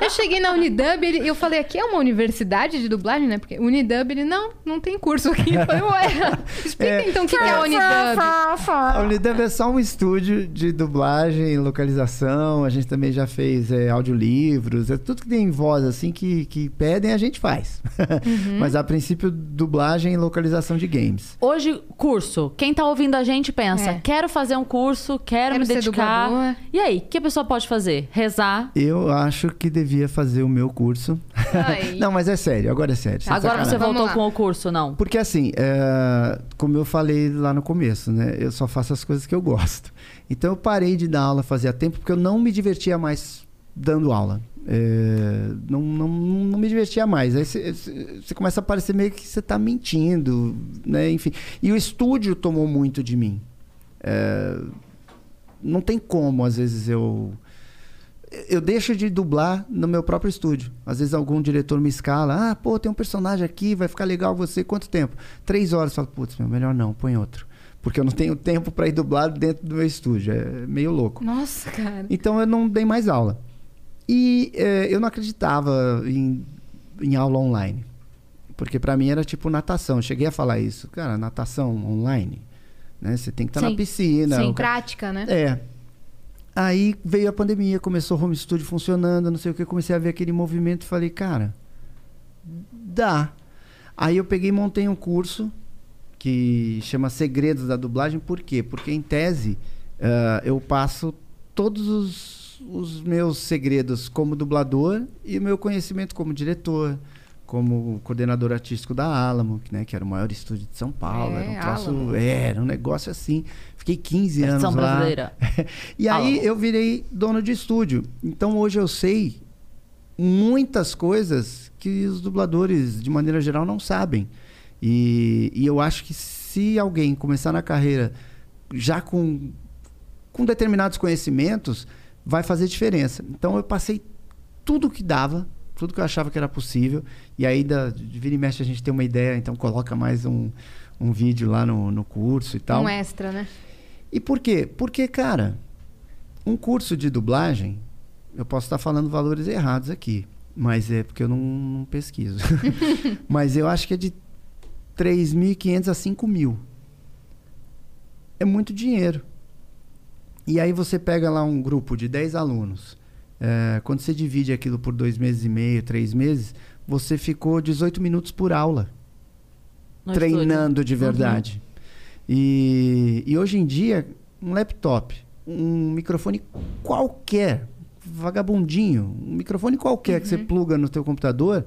Eu cheguei na Unidub e eu falei, aqui é uma universidade de dublagem, né? Porque Unidub, ele, não, não tem curso aqui. Eu falei, ué, explica É. então o que, que é a Unidub. A Unidub é só um estúdio de dublagem, localização. A gente também já fez é, audiolivros, é tudo que tem voz assim que, que pedem a gente faz. Uhum. Mas a princípio dublagem e localização de games. Hoje, curso. Quem tá ouvindo a gente pensa, É. quero fazer um curso, quero, Quero me dedicar. dublador. E aí, o que a pessoa pode fazer? Rezar. Eu acho que devia fazer o meu curso. Não, mas é sério, agora é sério. Agora você voltou com o curso, não? Porque assim, é, como eu falei lá no começo, né? Eu só faço as coisas que eu gosto. Então eu parei de dar aula fazia tempo porque eu não me divertia mais dando aula. É, não, não, não me divertia mais. Aí você- começa a parecer meio que você está mentindo, né? Enfim. E o estúdio tomou muito de mim. É, não tem como, às vezes, eu. Eu deixo de dublar no meu próprio estúdio. Às vezes algum diretor me escala. Ah, pô, tem um personagem aqui, vai ficar legal você. Quanto tempo? Três horas. Eu falo, putz, meu, melhor não, põe outro. Porque eu não tenho tempo para ir dublar dentro do meu estúdio. É meio louco. Nossa, cara. Então eu não dei mais aula. E eh, eu não acreditava em, em aula online. Porque para mim era tipo natação. Eu cheguei a falar isso. Cara, natação online. Né? Você tem que estar Sim. na piscina. Sim. ca- Prática, né? é. Aí veio a pandemia, começou o home studio funcionando, não sei o que, comecei a ver aquele movimento e falei, cara, dá. Aí eu peguei e montei um curso que chama Segredos da Dublagem, por quê? Porque em tese ah, eu passo todos os, os meus segredos como dublador e o meu conhecimento como diretor, como coordenador artístico da Alamo, que, né, que era o maior estúdio de São Paulo. É, era um troço, é, era um negócio assim. Fiquei 15 anos Versão lá. brasileira. E aí Alamo. eu virei dono de estúdio. Então hoje eu sei muitas coisas que os dubladores, de maneira geral, não sabem. E, e eu acho que se alguém começar na carreira já com, com determinados conhecimentos, vai fazer diferença. Então eu passei tudo que dava, tudo que eu achava que era possível. E aí, da, de vira e mexe, a gente tem uma ideia, então coloca mais um, um vídeo lá no, no curso e tal. Um extra, né? E por quê? Porque, cara, um curso de dublagem, eu posso estar falando valores errados aqui, mas é porque eu não, não pesquiso. mas eu acho que é de 3.500 a 5.000. É muito dinheiro. E aí você pega lá um grupo de 10 alunos. é, quando você divide aquilo por dois meses e meio, três meses, você ficou 18 minutos por aula treinando estúdio. de verdade. E, e hoje em dia, um laptop, um microfone qualquer, vagabundinho, um microfone qualquer que você pluga no teu computador,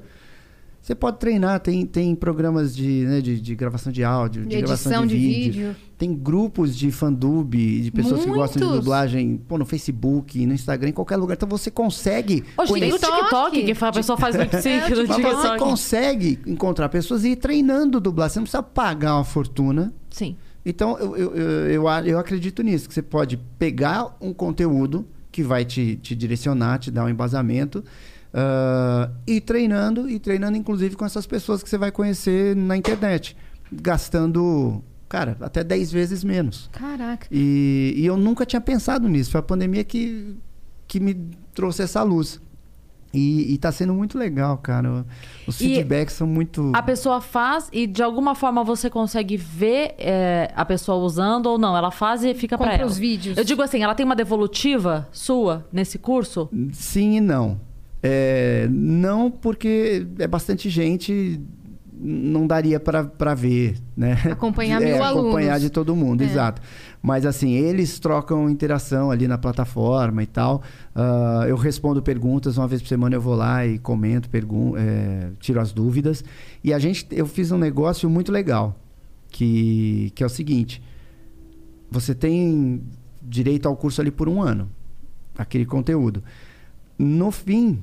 você pode treinar. Tem, tem programas de, né, de, de gravação de áudio, de, De gravação edição de, de vídeo. vídeo. Tem grupos de fandub, de pessoas que gostam de Muitos. dublagem, pô, no Facebook, no Instagram, em qualquer lugar. Então você consegue Hoje tem o TikTok, que a pessoa faz lip sync no mas você consegue encontrar pessoas e ir treinando dublar. Você não precisa pagar uma fortuna. Sim. Então, eu, eu, eu, eu acredito nisso, que você pode pegar um conteúdo que vai te, te direcionar, te dar um embasamento, ah, e treinando, e treinando inclusive com essas pessoas que você vai conhecer na internet, gastando, cara, até 10 vezes menos. Caraca. E, e eu nunca tinha pensado nisso. Foi a pandemia que, que me trouxe essa luz. E, e tá sendo muito legal, cara. Os E feedbacks são muito. A pessoa faz e de alguma forma você consegue ver é, a pessoa usando ou não. Ela faz e fica pra Compra ela. os vídeos. Eu digo assim, ela tem uma devolutiva sua nesse curso? Sim e não. É, não porque é bastante gente, não daria pra ver, né? Acompanhar É, mil Acompanhar alunos. de todo mundo, É. exato. Mas assim, eles trocam interação ali na plataforma e tal. Ah, eu respondo perguntas, uma vez por semana eu vou lá e comento, pergun é, tiro as dúvidas. E a gente, eu fiz um negócio muito legal, que, que é o seguinte: você tem direito ao curso ali por um ano, aquele conteúdo. No fim,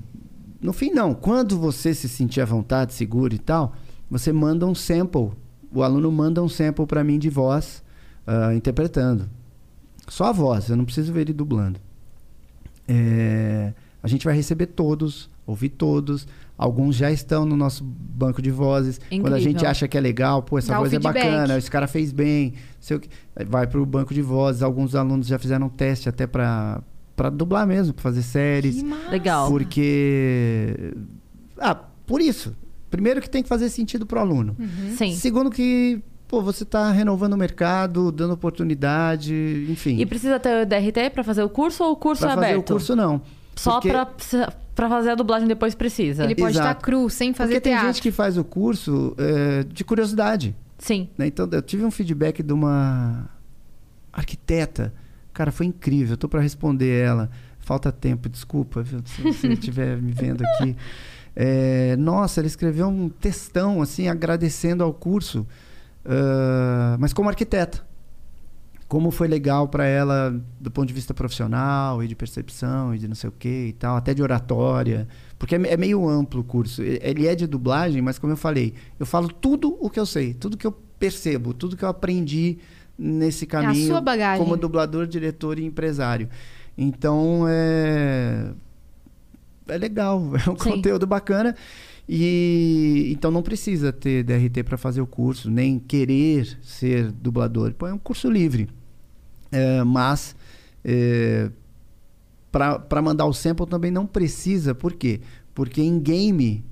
no fim não, quando você se sentir à vontade, seguro e tal, você manda um sample. O aluno manda um sample para mim de voz, ah, interpretando. Só a voz, eu não preciso ver ele dublando. É, a gente vai receber todos, ouvir todos. Alguns já estão no nosso banco de vozes. Quando a gente Incrível. acha que é legal, pô, essa Dá voz é bacana, esse cara fez bem, sei o que, vai para o banco de vozes. Alguns alunos já fizeram um teste até para para dublar mesmo, para fazer séries. Legal. Porque. Ah, por isso. Primeiro que tem que fazer sentido pro aluno. Sim. Segundo que, pô, você tá renovando o mercado, dando oportunidade, enfim. E precisa ter o DRT pra fazer o curso ou o curso pra é fazer aberto? o curso, não. Só Porque- pra, pra fazer a dublagem depois precisa. Ele pode estar Exato. cru, sem fazer Porque tem teatro. gente que faz o curso é, de curiosidade. Sim. né? Então, eu tive um feedback de uma arquiteta. Cara, foi incrível. Tô para responder ela. Falta tempo, desculpa, viu, se você estiver me vendo aqui. É, nossa, ela escreveu um textão, assim, agradecendo ao curso, ah, mas como arquiteta. Como foi legal para ela do ponto de vista profissional e de percepção e de não sei o que e tal, até de oratória. Porque é, é meio amplo o curso. Ele é de dublagem, mas como eu falei, eu falo tudo o que eu sei, tudo que eu percebo, tudo que eu aprendi nesse caminho sua bagagem. como dublador, diretor e empresário. Então é é legal, é um Sim. conteúdo bacana. E então não precisa ter DRT para fazer o curso, nem querer ser dublador. Pô, é um curso livre. É, mas para mandar o sample também não precisa. Por quê? Porque em game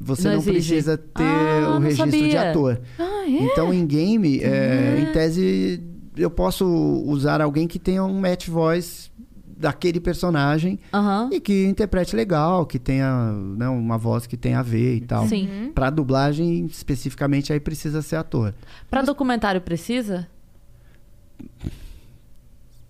você Não não, precisa ter Ah, o registro de sabia. ator. Ah, é? Então, em game, é, Ah. em tese, eu posso usar alguém que tenha um match voice daquele personagem e que interprete legal, que tenha né, uma voz que tenha a ver e tal. Sim. Pra dublagem, especificamente, aí precisa ser ator. Pra documentário precisa?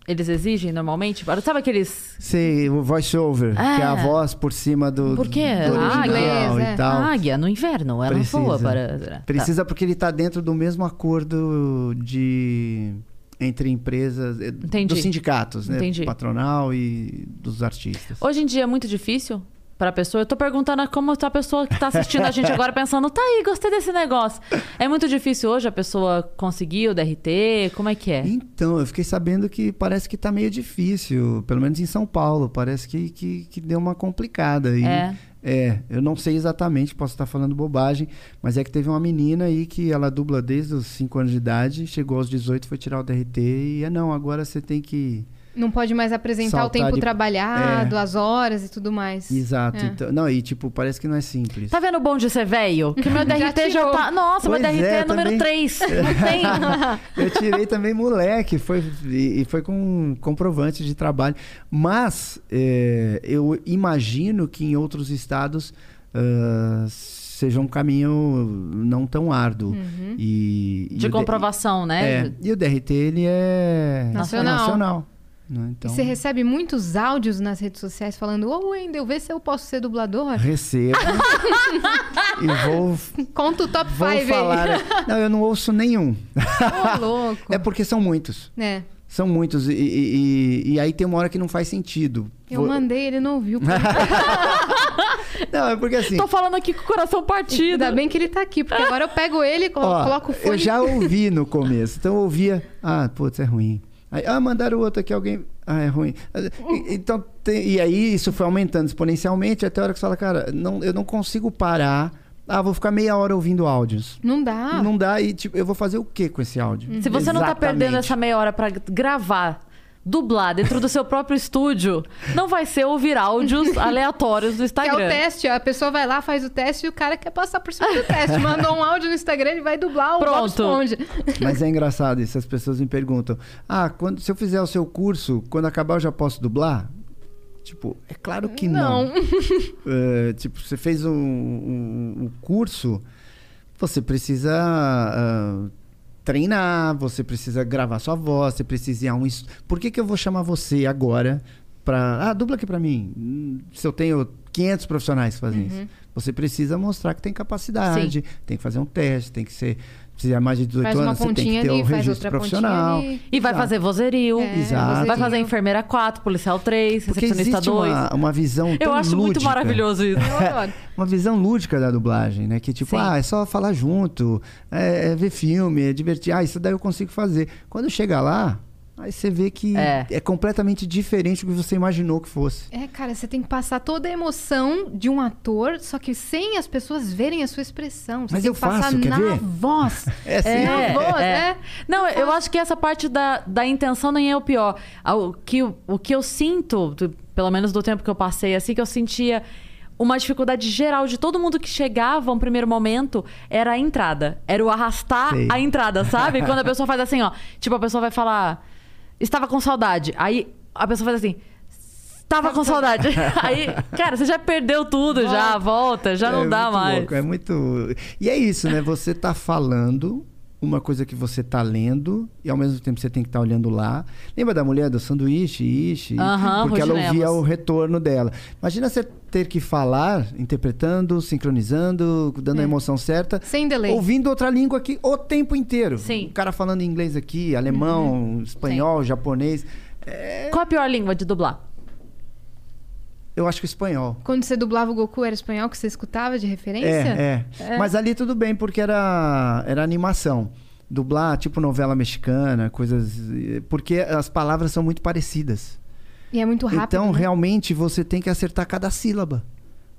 Eles exigem normalmente? Sabe aqueles. Sei, o voice-over, Ah. que é a voz por cima do, Por quê? do Ah, original é. e tal. A águia no inverno, ela Precisa. voa para. Precisa porque ele está dentro do mesmo acordo de entre empresas, eh, Entendi. dos sindicatos, né? Entendi. Patronal e dos artistas. Hoje em dia é muito difícil pra pessoa. Eu tô perguntando como tá a pessoa que tá assistindo a gente agora pensando, tá aí, gostei desse negócio. É muito difícil hoje a pessoa conseguir o DRT? Como é que é? Então, eu fiquei sabendo que parece que tá meio difícil, pelo menos em São Paulo, parece que, que, que deu uma complicada. E, É. É, eu não sei exatamente, posso estar falando bobagem, mas é que teve uma menina aí que ela dubla desde os 5 anos de idade, chegou aos 18, foi tirar o DRT e é não, agora você tem que Não pode mais apresentar Saltar o tempo de- trabalhado, as horas e tudo mais. Exato. É. Então, não, e tipo, parece que não é simples. Tá vendo o bom de ser velho? Que meu DRT já, tirou. tá. Nossa, Pois meu DRT é, é, número também. 3. Não tem. Eu tirei também moleque, foi, e, foi com um comprovante de trabalho. Mas é, eu imagino que em outros estados ah, seja um caminho não tão árduo. Uhum. E, e De comprovação, né? É, e o DRT, ele é Nacional. nacional, né? E Então, você recebe muitos áudios nas redes sociais falando: Ô, Wendel, vê se eu posso ser dublador. recebo e vou, Conta o top 5 vou aí. falar. Não, eu não ouço nenhum. Ô, louco. É porque são muitos. É. São muitos. E, e- e- e aí tem uma hora que não faz sentido. Eu Vou- mandei, ele não ouviu. Não, é porque assim. Tô falando aqui com o coração partido. Ainda bem que ele tá aqui, porque agora eu pego ele, colo- Ó, coloco o fone. Eu já ouvi no começo. Então eu ouvia. Ah, putz, é ruim. Aí, ah, mandaram outro aqui, alguém. Ah, é ruim. Então, tem- e aí isso foi aumentando exponencialmente até a hora que você fala, cara, não, eu não consigo parar. Ah, vou ficar meia hora ouvindo áudios. Não dá. Não dá e, tipo, eu vou fazer o que com esse áudio? Se você não tá Exatamente. perdendo essa meia hora pra gravar, dublar dentro do seu próprio estúdio, não vai ser ouvir áudios aleatórios do Que é Instagram. o teste, a pessoa vai lá, faz o teste e o cara quer passar por cima do teste. Mandou um áudio no Instagram, ele vai dublar o Pronto. Esponja. Mas é engraçado isso, as pessoas me perguntam: ah, quando, se eu fizer o seu curso, quando acabar eu já posso dublar? Tipo, é claro que não. Não. É, tipo, você fez um, um- um curso, você precisa ah, treinar, você precisa gravar sua voz, você precisa ir a um. Por que, que eu vou chamar você agora pra. Ah, dubla aqui pra mim. Hum, Se eu tenho 500 profissionais que fazem Uhum. isso. Você precisa mostrar que tem capacidade, tem que fazer um teste, tem que ser. Se é mais de 18 Faz uma anos, você tem que pontinha ter ali, o faz registro outra profissional. pontinha ali. E vai Exato. fazer vozerio. É, Exato. Vai fazer enfermeira 4, policial 3, Porque recepcionista existe 2. uma, uma visão tão Eu acho muito lúdica. maravilhoso isso. Eu adoro. uma visão lúdica da dublagem, né? Que tipo, Sim. ah, é só falar junto, é, é ver filme, é divertir. Ah, isso daí eu consigo fazer. Quando chega lá, aí você vê que É. é. completamente diferente do que você imaginou que fosse. É, cara, você tem que passar toda a emoção de um ator, só que sem as pessoas verem a sua expressão. Você Mas tem eu que passar faço, quer na ver? voz. É assim. É, voz, é. Não, eu acho que essa parte da, da intenção nem é o pior. Ah, O que, o que eu sinto, pelo menos do tempo que eu passei, assim, que eu sentia uma dificuldade geral de todo mundo que chegava um primeiro momento era a entrada. Era o arrastar Sei. a entrada, sabe? Quando a pessoa faz assim, ó. Tipo, a pessoa vai falar. Estava com saudade. Aí a pessoa faz assim. Estava com saudade. Aí, cara, você já perdeu tudo, já, volta, já não é dá muito mais. louco, é muito. E é isso, né? Você tá falando uma coisa que você tá lendo e ao mesmo tempo você tem que estar olhando lá. Lembra da mulher do sanduíche, ishi? Aham, porque ela ouvia Lemos. o retorno dela. Imagina você ter que falar, interpretando, sincronizando, dando a emoção certa. Sem delay. Ouvindo outra língua aqui o tempo inteiro. Sim. O cara falando inglês aqui, alemão, espanhol, japonês. Qual a pior língua de dublar? Eu acho que espanhol. Quando você dublava o Goku, era espanhol que você escutava de referência? É, é, Mas ali tudo bem, porque era, era animação. Dublar, tipo novela mexicana, coisas. Porque as palavras são muito parecidas. E é muito rápido. então, né? realmente, você tem que acertar cada sílaba.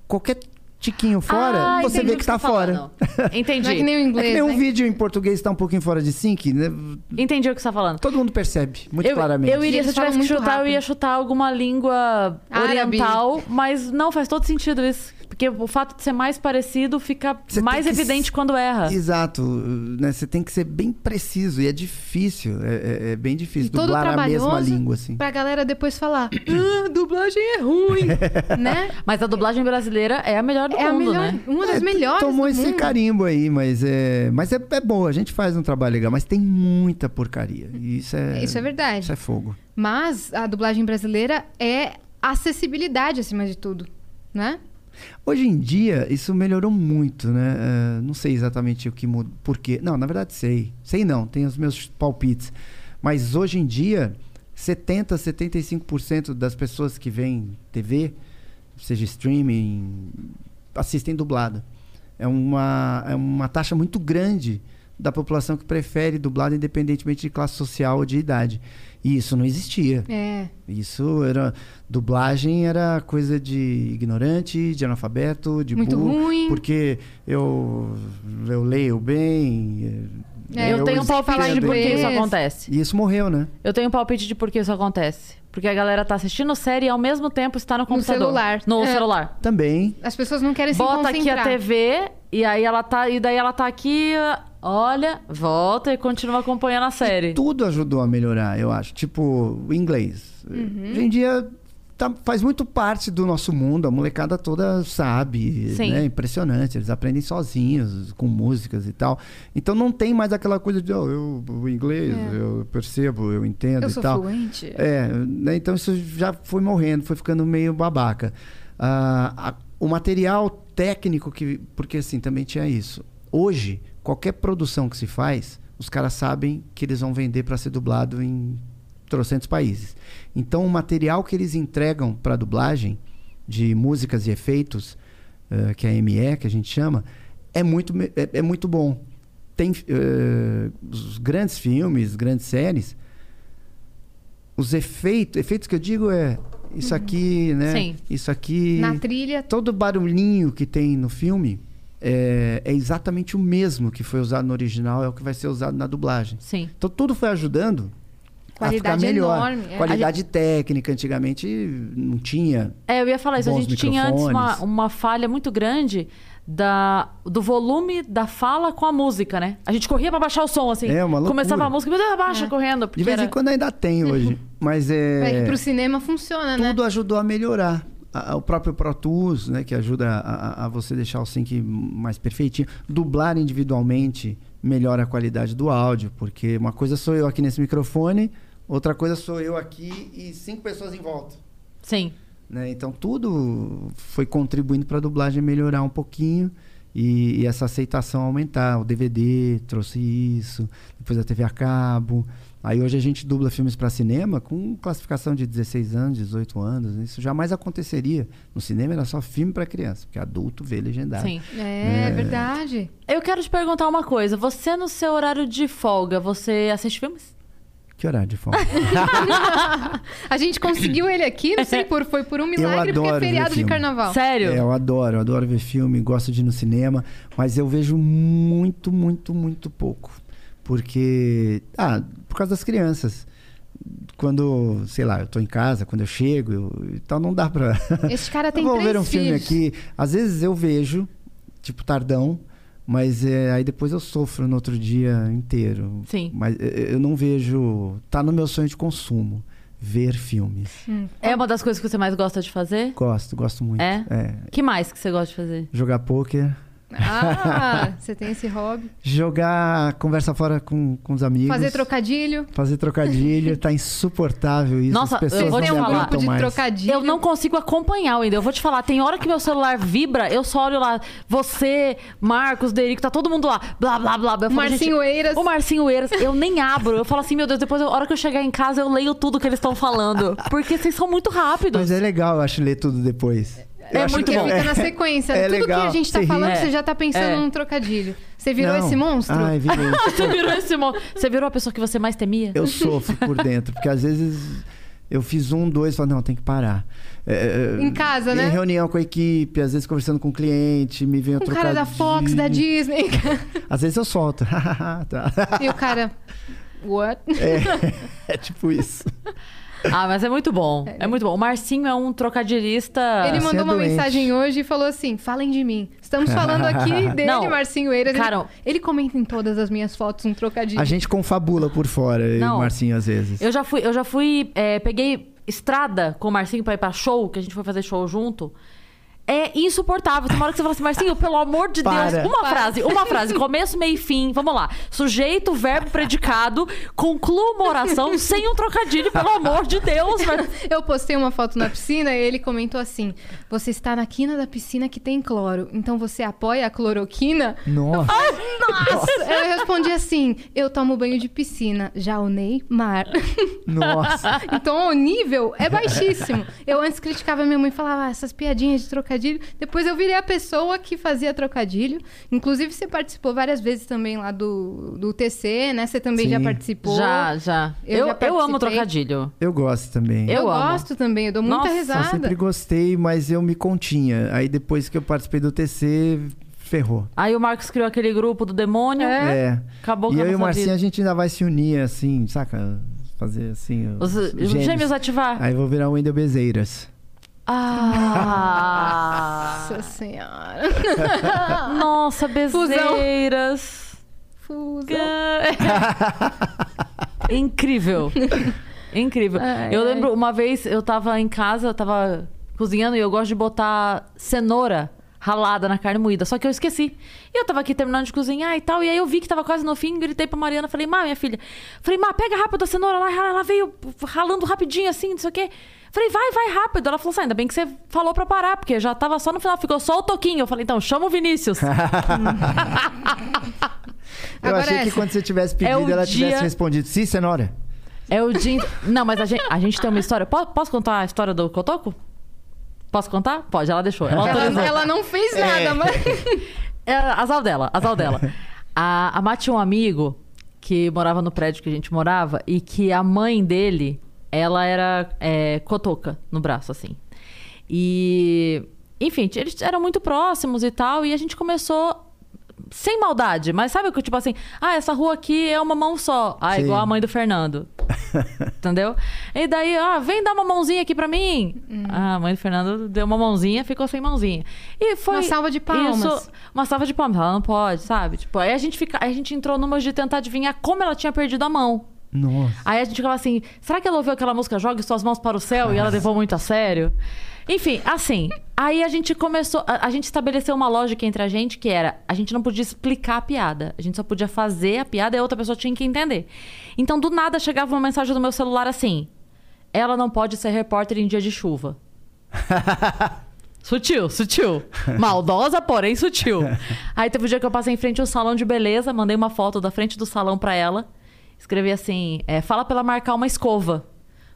Qualquer tiquinho fora, Ah, você vê o que você tá fora. Entendi. Não é que nem o É inglês, que nem um né? vídeo em português tá um pouquinho fora de sync, né? Entendi o que você tá falando. Todo mundo percebe, muito eu, claramente. eu iria, se eu tivesse que chutar, eu rápido. ia chutar alguma língua Árabe. oriental, mas não faz todo sentido isso. Porque o fato de ser mais parecido fica Você mais que evidente s- quando erra. Exato, né? Você tem que ser bem preciso e é difícil, é, é- é bem E difícil todo dublar a mesma língua assim. pra galera depois falar, ah, dublagem é ruim, né? Mas a dublagem brasileira é a melhor do É a mundo, melhor, né? uma das É, melhores Tomou do esse mundo. carimbo aí, mas é, mas é, é boa. A gente faz um trabalho legal, mas tem muita porcaria. E isso é, Isso é verdade. Isso é fogo. Mas a dublagem brasileira é acessibilidade acima de tudo, né? Hoje em dia, isso melhorou muito, né? É, não sei exatamente o que mudou. Por quê? Não, na verdade sei. Sei não, tenho os meus palpites. Mas hoje em dia, 70, 75% das pessoas que veem TV, seja streaming, assistem dublado. É uma, é uma taxa muito grande da população que prefere dublado independentemente de classe social ou de idade. E isso não existia. É. Isso era. Dublagem era coisa de ignorante, de analfabeto, de Muito burro. ruim. Porque eu, eu leio bem. É, eu, tenho um palpite de por que isso acontece. E isso morreu, né? Eu tenho um palpite de por que isso acontece. Porque a galera tá assistindo série e ao mesmo tempo está no computador. celular. No É. celular. Também. As pessoas não querem Bota se aqui a concentrar. TV e aí ela tá. E daí ela tá aqui, olha, volta e continua acompanhando a série. Tudo ajudou a melhorar, eu acho. Tipo, o inglês. Uhum. Hoje em dia tá- faz muito parte do nosso mundo. A molecada toda sabe. Sim. É impressionante. Eles aprendem sozinhos, com músicas e tal. Então não tem mais aquela coisa de, oh, eu, o inglês, eu percebo, eu entendo É. Eu e sou tal. fluente. É, né, então isso já foi morrendo, foi ficando meio babaca. Ah, a- o material técnico que. Porque assim, também tinha isso. Hoje, qualquer produção que se faz, os caras sabem que eles vão vender para ser dublado em trocentos países. Então o material que eles entregam para dublagem, de músicas e efeitos, eh, que é a ME, que a gente chama, é muito, é, é muito bom. Tem eh, os grandes filmes, grandes séries, os efeitos, efeitos que eu digo é isso aqui, né? Sim. Isso aqui. Na trilha, Todo barulhinho que tem no filme é, é exatamente o mesmo que foi usado no original, é o que vai ser usado na dublagem. Sim. Então tudo foi ajudando a ficar Qualidade melhor. enorme, é. Qualidade técnica, antigamente não tinha. É, eu ia falar isso. A gente tinha antes uma, uma falha muito grande da, do volume da fala com a música, né? A gente corria pra baixar o som, assim. É, uma loucura. Começava a música, meu Deus, abaixa É. correndo. De vez era... em quando ainda tem hoje. Mas É que é. pro cinema funciona, né? tudo ajudou a melhorar. O próprio Pro Tools, né, que ajuda a, a- a você deixar o sync mais perfeitinho. Dublar individualmente melhora a qualidade do áudio, porque uma coisa sou eu aqui nesse microfone, outra coisa sou eu aqui e cinco pessoas em volta. Sim. né? Então tudo foi contribuindo para a dublagem melhorar um pouquinho e, e essa aceitação aumentar. O DVD trouxe isso, depois a TV a cabo. Aí hoje a gente dubla filmes para cinema com classificação de 16 anos, 18 anos. Isso jamais aconteceria. No cinema era só filme para criança, porque adulto vê legendado. Sim. É, verdade. Eu quero te perguntar uma coisa. Você, no seu horário de folga, você assiste filmes? Que horário de folga? A gente conseguiu ele aqui, não sei por, foi por um milagre, porque é feriado de carnaval. Sério? É, eu adoro, eu adoro ver filme, gosto de ir no cinema, mas eu vejo muito, muito, muito pouco. Porque. Ah, por causa das crianças. Quando, sei lá, eu tô em casa, quando eu chego, eu, então não dá pra. Esse cara tem vou ver um filme aqui. Às vezes eu vejo, tipo, tardão, mas é, aí depois eu sofro no outro dia inteiro. Sim. Mas é, eu não vejo. Tá no meu sonho de consumo. Ver filmes. É uma das coisas que você mais gosta de fazer? Gosto, gosto muito. É? é. que mais que você gosta de fazer? Jogar pôquer. Ah, você tem esse hobby. Jogar conversa fora com, com os amigos. Fazer trocadilho. Fazer trocadilho. tá insuportável isso. Nossa, As pessoas eu vou não te um falar. grupo aguentam de mais. trocadilho. Eu não consigo acompanhar ainda. Eu vou te falar, tem hora que meu celular vibra, eu só olho lá, você, Marcos, Derico, tá todo mundo lá, blá, blá, blá. Eu O falo, Marcinho gente, Eiras. O Marcinho Eiras, eu nem abro. Eu falo assim, meu Deus, depois, a hora que eu chegar em casa, eu leio tudo que eles estão falando. Porque vocês são muito rápidos. Mas é legal, eu acho, ler tudo depois. Eu É muito bom. fica na sequência. É Tudo legal, que a gente tá você falando, ri. você já tá pensando É. num trocadilho. Você virou Não. esse monstro? Ai, virei. Você virou esse mo... Você virou a pessoa que você mais temia? eu sofro por dentro, porque às vezes eu fiz um, dois, falo, não, tem que parar. É, é, Em casa, né? Em reunião com a equipe, às vezes conversando com o cliente, me vem o Um cara da Fox, da Disney. Às vezes eu solto. tá. e o cara. What? é, é tipo isso. Ah, mas é muito bom. É muito bom. O Marcinho é um trocadilhista. Ele Você mandou é uma doente. mensagem hoje e falou assim: falem de mim. Estamos falando aqui dele, Não, Marcinho Eiras. Ele- cara, ele, comenta em todas as minhas fotos um trocadilho. A gente confabula por fora, e Não. o Marcinho, às vezes. Eu já fui, eu já fui, é, peguei estrada com o Marcinho pra ir pra show, que a gente foi fazer show junto. É insuportável. Tem uma hora que você fala assim, Marcinho, pelo amor de Para. Deus, uma Para. frase, uma frase, começo, meio e fim. Vamos lá. Sujeito, verbo, predicado, conclua uma oração sem um trocadilho, pelo amor de Deus. Mar- Eu postei uma foto na piscina e ele comentou assim: Você está na quina da piscina que tem cloro, então você apoia a cloroquina? Nossa. Nossa! Eu respondi assim: Eu tomo banho de piscina, já o Neymar. Nossa. Então o nível é baixíssimo. Eu antes criticava minha mãe e falava ah, essas piadinhas de trocadilho. Depois eu virei a pessoa que fazia trocadilho. Inclusive, você participou várias vezes também lá do, do TC, né? Você também Sim. já participou. Já, já. Eu Eu, já eu, amo trocadilho. Eu gosto também. Eu, Eu amo. gosto também, eu dou muita Nossa, Eu risada. sempre gostei, mas eu me continha. Aí depois que eu participei do TC, ferrou. Aí o Marcos criou aquele grupo do demônio. É. É. Acabou com E eu e o Marcinho, vida. a gente ainda vai se unir, assim, saca? Fazer assim. Os, os gêmeos. ativar. Aí vou virar o Wendel Bezeiras. Ah! Nossa senhora. Nossa, bezeiras. Fusa. Incrível. Incrível. Ai, eu ai. lembro uma vez eu tava em casa, eu tava cozinhando e eu gosto de botar cenoura ralada na carne moída, só que eu esqueci. E eu tava aqui terminando de cozinhar e tal, e aí eu vi que tava quase no fim, gritei pra Mariana, falei, Má, minha filha, falei, Má, pega rápido a cenoura lá, ela veio ralando rapidinho assim, não sei o quê. Falei, vai, vai rápido. Ela falou assim, ainda bem que você falou pra parar, porque já tava só no final, ficou só o toquinho. Eu falei, então, chama o Vinícius. Eu Agora achei que essa. quando você tivesse É pedido, o ela dia- tivesse respondido, sim, cenoura. É o dia. Não, mas a gente, a gente tem uma história. Po- Posso contar a história do Cotoco? Posso contar? Pode, ela deixou. Ela autorizou. Ela, ela não fez nada, mas. É, azar dela, azar dela. A, a Má tinha um amigo que morava no prédio que a gente morava e que a mãe dele, ela era é, cotoca no braço, assim. E, enfim, eles eram muito próximos e tal, e a gente começou, sem maldade, mas sabe que tipo assim, ah, essa rua aqui é uma mão só. Ah, Sim. igual a mãe do Fernando. Entendeu? E daí, ah, vem dar uma mãozinha aqui pra mim. Ah, a mãe do Fernando deu uma mãozinha, ficou sem mãozinha. E foi Uma salva de palmas. Isso, uma salva de palmas. Ela não pode, sabe? Tipo, aí a gente fica, aí a gente entrou numa de tentar adivinhar como ela tinha perdido a mão. Nossa. Aí a gente ficava assim, será que ela ouviu aquela música Jogue Suas Mãos para o Céu e ela levou muito a sério? Enfim, assim, aí a gente começou, a, a gente estabeleceu uma lógica entre a gente que era, a gente não podia explicar a piada, a gente só podia fazer a piada e a outra pessoa tinha que entender. Então, do nada, chegava uma mensagem do meu celular assim, ela não pode ser repórter em dia de chuva. Sutil, sutil. Maldosa, porém sutil. Aí teve um dia que eu passei em frente ao salão de beleza, mandei uma foto da frente do salão pra ela. Escrevi assim: é, fala pra ela marcar uma escova.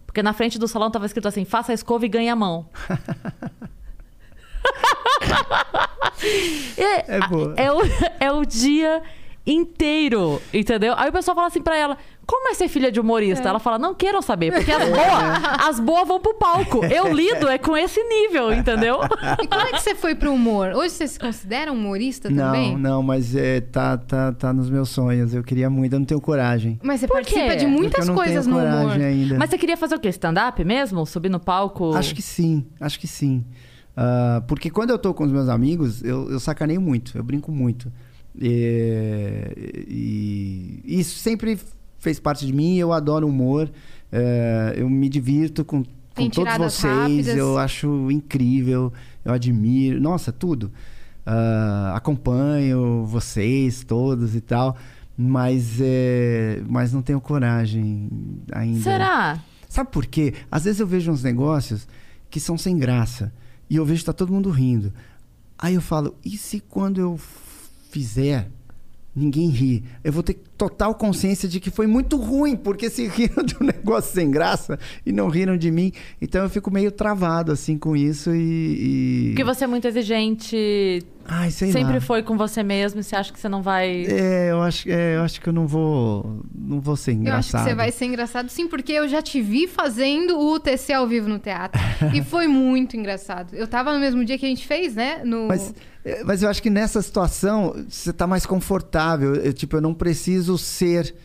Porque na frente do salão tava escrito assim: faça a escova e ganhe a mão. é, É é o, é o dia inteiro, entendeu? Aí o pessoal fala assim pra ela: como é ser filha de humorista? Ela fala: não queiram saber, porque as boas as boas vão pro palco. Eu lido é com esse nível, entendeu? E como é que você foi pro humor? Hoje você se considera humorista também? Não, não, mas é, tá, tá, tá nos meus sonhos. Eu queria muito, eu não tenho coragem. Mas você Por participa quê? de muitas eu não coisas tenho no humor. ainda. Mas você queria fazer o quê? Stand-up mesmo? Subir no palco? Acho que sim, acho que sim. Ah, porque quando eu tô com os meus amigos, eu, eu sacaneio muito, eu brinco muito. E, e isso sempre fez parte de mim, eu adoro humor, eh, eu me divirto com, com todos vocês, rápidas. eu acho incrível, eu admiro, nossa, tudo. Ah, acompanho vocês todos e tal, mas, eh, mas não tenho coragem ainda. Será? Sabe por quê? Às vezes eu vejo uns negócios que são sem graça. E eu vejo que tá todo mundo rindo. Aí eu falo, e se quando eu fizer, ninguém ri? Eu vou ter total consciência de que foi muito ruim, porque se riram de um negócio sem graça e não riram de mim. Então eu fico meio travado assim com isso e. e... Porque você é muito exigente, Ai, sei sempre lá. foi com você mesmo, e você acha que você não vai. É, eu acho, é, eu acho que eu não vou. Não vou ser Eu acho que engraçado. você vai ser engraçado, sim, porque eu já te vi fazendo o TC ao vivo no teatro. e foi muito engraçado. Eu tava no mesmo dia que a gente fez, né? No... Mas, mas eu acho que nessa situação você tá mais confortável. Eu, tipo, eu não preciso ser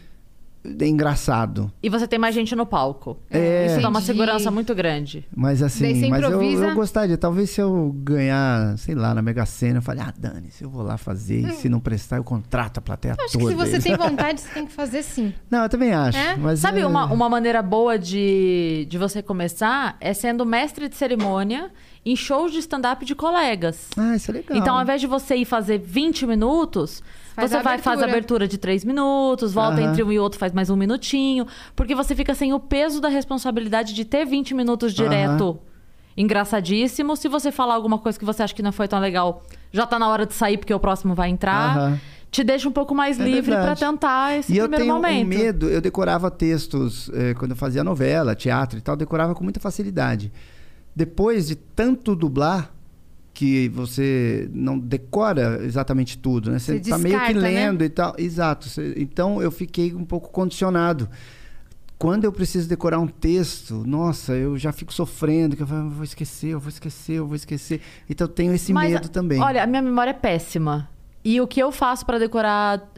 engraçado. E você tem mais gente no palco. É. Isso dá uma segurança muito grande. Mas Daí assim, você mas eu, improvisa? eu gostaria. Talvez se eu ganhar, sei lá, na Mega Sena, eu falei, ah, Dani, se eu vou lá fazer, e se não prestar, eu contrato a plateia Eu acho que toda. se você tem vontade, você tem que fazer sim. Não, eu também acho. É? Mas Sabe é- uma, uma maneira boa de, de você começar? É sendo mestre de cerimônia em shows de stand-up de colegas. Ah, isso é legal. Então, ao invés de você ir fazer 20 minutos, Faz você vai fazer a abertura. de 3 minutos, volta Aham. entre um e outro, faz mais um minutinho. Porque você fica sem o peso da responsabilidade de ter 20 minutos direto. Engraçadíssimo. Se você falar alguma coisa que você acha que não foi tão legal, já tá na hora de sair porque o próximo vai entrar. Aham. Te deixa um pouco mais É livre pra verdade. tentar esse E eu primeiro tenho momento. um medo, eu decorava textos eh, quando eu fazia novela, teatro e tal, eu decorava com muita facilidade. Depois de tanto dublar, que você não decora exatamente tudo, né? Você Você tá meio que descarta, né? lendo e tal. Exato. Então eu fiquei um pouco condicionado. Quando eu preciso decorar um texto, nossa, eu já fico sofrendo, que eu falo, "Eu vou esquecer, eu vou esquecer, eu vou esquecer. Então eu tenho esse Mas, medo também. Olha, a minha memória é péssima. E o que eu faço pra decorar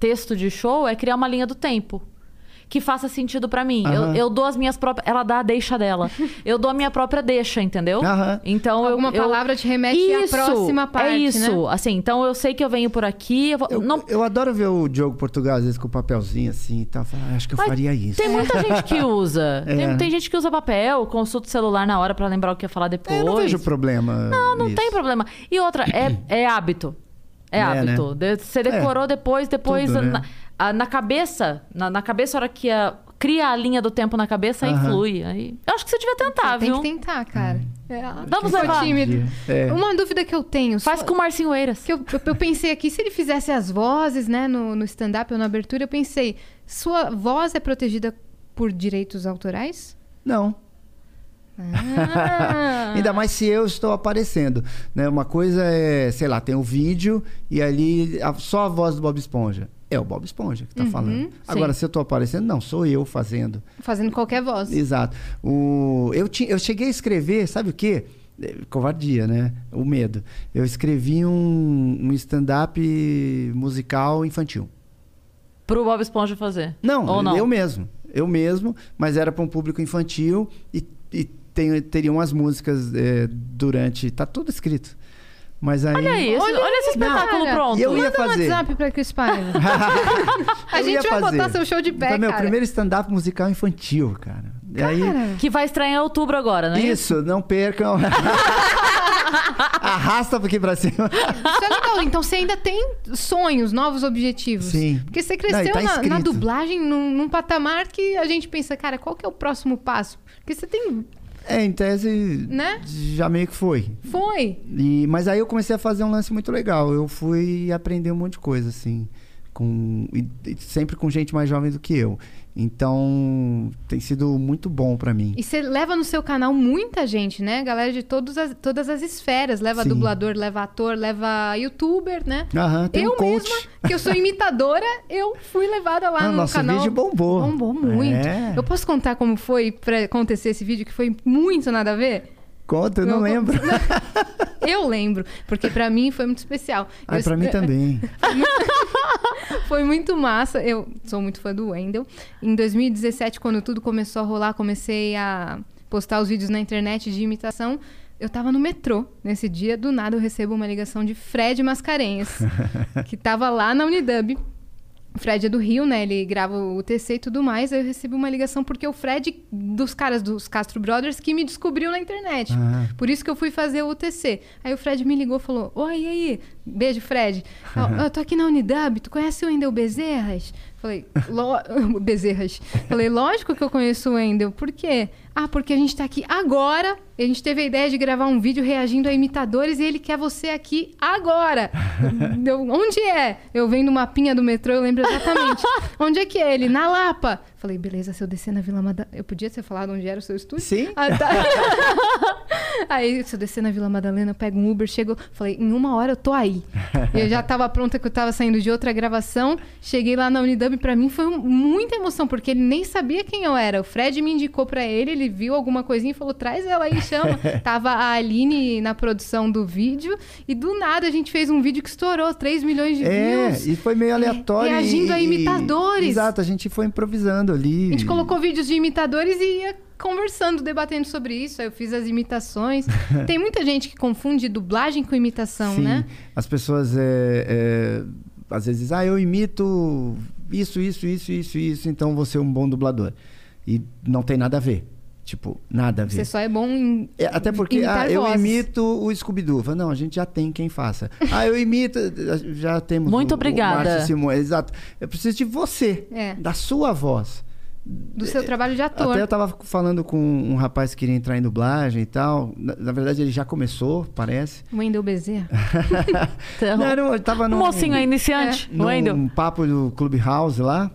texto de show é criar uma linha do tempo. Que faça sentido pra mim. Eu, Aham. eu dou as minhas próprias. Ela dá a deixa dela. Eu dou a minha própria deixa, entendeu? Aham. Então eu. Alguma eu- palavra te remete à Isso, próxima parte, É isso. né? Assim, então eu sei que eu venho por aqui. Eu, vou- Eu, não, eu adoro ver o Diogo Portugal, às vezes, com o papelzinho assim e tal. Eu "Ah, acho que eu Mas faria isso. Tem muita gente que usa. É. Tem, tem gente que usa papel, consulta o celular na hora pra lembrar o que ia falar depois. É, eu não vejo problema. Não, não nisso. tem problema. E outra, é, é hábito. É, É, hábito. né? De- Você decorou depois, depois. tudo, né? Na, a- na cabeça, na, na cabeça, a hora que a- cria a linha do tempo na cabeça, aí Aham. flui. Aí, eu acho que você devia tentar, Tem viu? que tentar, cara. É, Vamos sou levar. tímido. É. Uma dúvida que eu tenho. Faz só- com o Marcinho Eiras. que eu, eu- eu pensei aqui, se ele fizesse as vozes, né, no, no stand-up ou na abertura, eu pensei, sua voz é protegida por direitos autorais? Não. Ah. Ainda mais se eu estou aparecendo. Né? Uma coisa é, sei lá, tem o vídeo e ali a- só a voz do Bob Esponja. É o Bob Esponja que tá falando. Agora, se eu tô aparecendo, não, sou eu fazendo. Fazendo qualquer voz. Exato. O, eu, ti, eu cheguei a escrever, sabe o quê? É, Covardia, né? O medo. Eu escrevi um, um stand-up musical infantil. Pro Bob Esponja fazer. Não, Ou não? eu mesmo. Eu mesmo, mas era para um público infantil e, e tem, teria umas músicas é, durante. Tá tudo escrito. Mas aí. Olha isso, olha, esse espetáculo Cara, pronto. E eu ia Manda um fazer. WhatsApp pra Chris Paiva. A Eu gente ia vai fazer. botar seu show de pé, Foi meu cara. primeiro stand-up musical infantil, cara. E aí, Que vai estrear em outubro agora, não é isso? isso, não percam. Arrasta aqui pra cima. Isso é legal. Então você ainda tem sonhos, novos objetivos. Sim. Porque você Não, cresceu e tá na, na dublagem num, num patamar que a gente pensa, cara, qual que é o próximo passo? Porque você tem. É, em tese, Né? já meio que foi. Foi. E, mas aí eu comecei a fazer um lance muito legal. Eu fui aprender um monte de coisa, assim. Com, e- e sempre com gente mais jovem do que eu. Então, tem sido muito bom pra mim. E você leva no seu canal muita gente, né? Galera de todos as, todas as esferas. Leva Sim. dublador, leva ator, leva youtuber, né? Aham, tem eu um coach. mesma, que eu sou imitadora, eu fui levada lá Ah, no nosso canal. vídeo bombou. Bombou muito. É. Eu posso contar como foi pra acontecer esse vídeo, que foi muito nada a ver? Conta, eu não Eu- lembro. Eu lembro, porque pra mim foi muito especial. Ah, Eu- pra mim também. Foi muito massa. Eu sou muito fã do Wendell. Em 2017, quando tudo começou a rolar, comecei a postar os vídeos na internet de imitação. Eu tava no metrô nesse dia, do nada eu recebo uma ligação de Fred Mascarenhas, que tava lá na Unidub. O Fred é do Rio, né? Ele grava o TC e tudo mais. Aí eu recebi uma ligação porque o Fred, dos caras dos Castro Brothers, que me descobriu na internet. Ah. Por isso que eu fui fazer o UTC. Aí o Fred me ligou e falou: Oi, e aí? Beijo, Fred. Eu, eu tô aqui na Unidub, tu conhece o Wendel Bezerras? Falei, "Lo- Bezerras. Falei, lógico que eu conheço o Wendel. Por quê? Ah, porque a gente tá aqui agora. A gente teve a ideia de gravar um vídeo reagindo a imitadores e ele quer você aqui agora. Eu, onde é? Eu vendo o mapinha do metrô, eu lembro exatamente. onde é que é ele? Na Lapa. Falei, beleza, se eu descer na Vila Madalena. Eu podia ter falado onde era o seu estúdio? Sim. Ah, tá. aí, se eu descer na Vila Madalena, eu pego um Uber, chego. Falei, em uma hora eu tô aí. E eu já tava pronta que eu tava saindo de outra gravação. Cheguei lá na Unidub, pra mim foi muita emoção, porque ele nem sabia quem eu era. O Fred me indicou pra ele, ele viu alguma coisinha e falou: traz ela aí, chama. tava a Aline na produção do vídeo, e do nada a gente fez um vídeo que estourou 3 milhões de É, views. e foi meio aleatório. reagindo e- a imitadores. Exato, a gente foi improvisando ali. A gente colocou vídeos de imitadores e ia conversando, debatendo sobre isso. Aí eu fiz as imitações. Tem muita gente que confunde dublagem com imitação, Sim, né? as pessoas é, é, às vezes ah, eu imito isso, isso, isso, isso, isso, então vou ser um bom dublador. E não tem nada a ver. Tipo, nada a ver. Você só é bom em. É, até porque imitar ah, eu vozes. imito o Scooby-Doo. Não, a gente já tem quem faça. Ah, eu imito. Já temos. Muito o- obrigada. O Márcio Simões, exato. Eu preciso de você, É. da sua voz. Do seu trabalho de ator. Até eu tava falando com um rapaz que queria entrar em dublagem e tal. Na, na verdade, ele já começou, parece. Wendel Bezerra. Então, Não, um- eu tava um num, mocinho iniciante, num Wendel. papo do Clubhouse lá.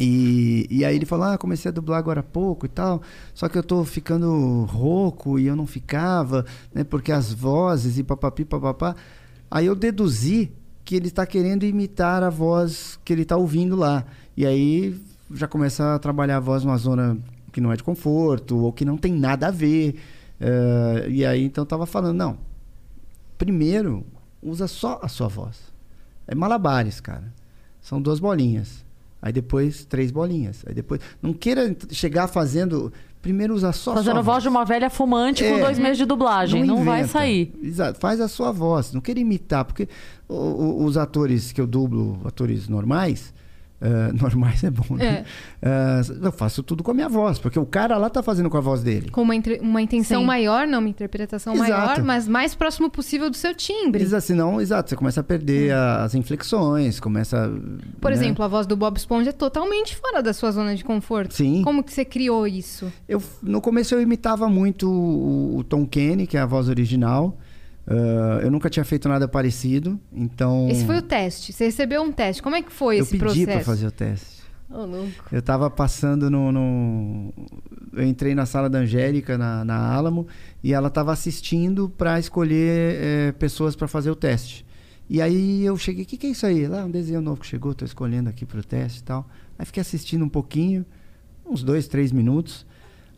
E, e aí ele falou: Ah, comecei a dublar agora há pouco e tal. Só que eu tô ficando rouco e eu não ficava, né? Porque as vozes e papapi, papapá. Aí eu deduzi que ele está querendo imitar a voz que ele está ouvindo lá. E aí já começa a trabalhar a voz numa zona que não é de conforto ou que não tem nada a ver. Eh, e aí então eu tava falando: Não, primeiro usa só a sua voz. É malabares, cara. São duas bolinhas. Aí depois três bolinhas. Aí depois. Não queira chegar fazendo. Primeiro usa só a Fazendo sua voz de uma velha fumante com É. dois meses de dublagem. Não, vai inventa. sair. Exato. Faz a sua voz. Não queira imitar. Porque os atores que eu dublo, atores normais. Eh, normais é bom, né? Eh, eu faço tudo com a minha voz. Porque o cara lá tá fazendo com a voz dele. Com uma, entre- uma intenção Sim. maior, não uma interpretação Exato. maior, mas mais próximo possível do seu timbre. Exato, senão, exato, você começa a perder a- as inflexões, começa. Por né? exemplo, a voz do Bob Esponja é totalmente fora da sua zona de conforto. Sim. Como que você criou isso? Eu, no começo eu imitava muito o, o Tom Kenny, que é a voz original. Ah, eu nunca tinha feito nada parecido, então. Esse foi o teste. Você recebeu um teste. Como é que foi eu esse pedi processo? pra fazer o teste. Louco. Eu tava passando no, no- Eu entrei na sala da Angélica, na, na Alamo, e ela tava assistindo para escolher eh, pessoas para fazer o teste. E aí eu cheguei, o que, que é isso aí? Lá, um desenho novo que chegou, tô escolhendo aqui pro teste e tal. Aí fiquei assistindo um pouquinho, uns dois, três minutos.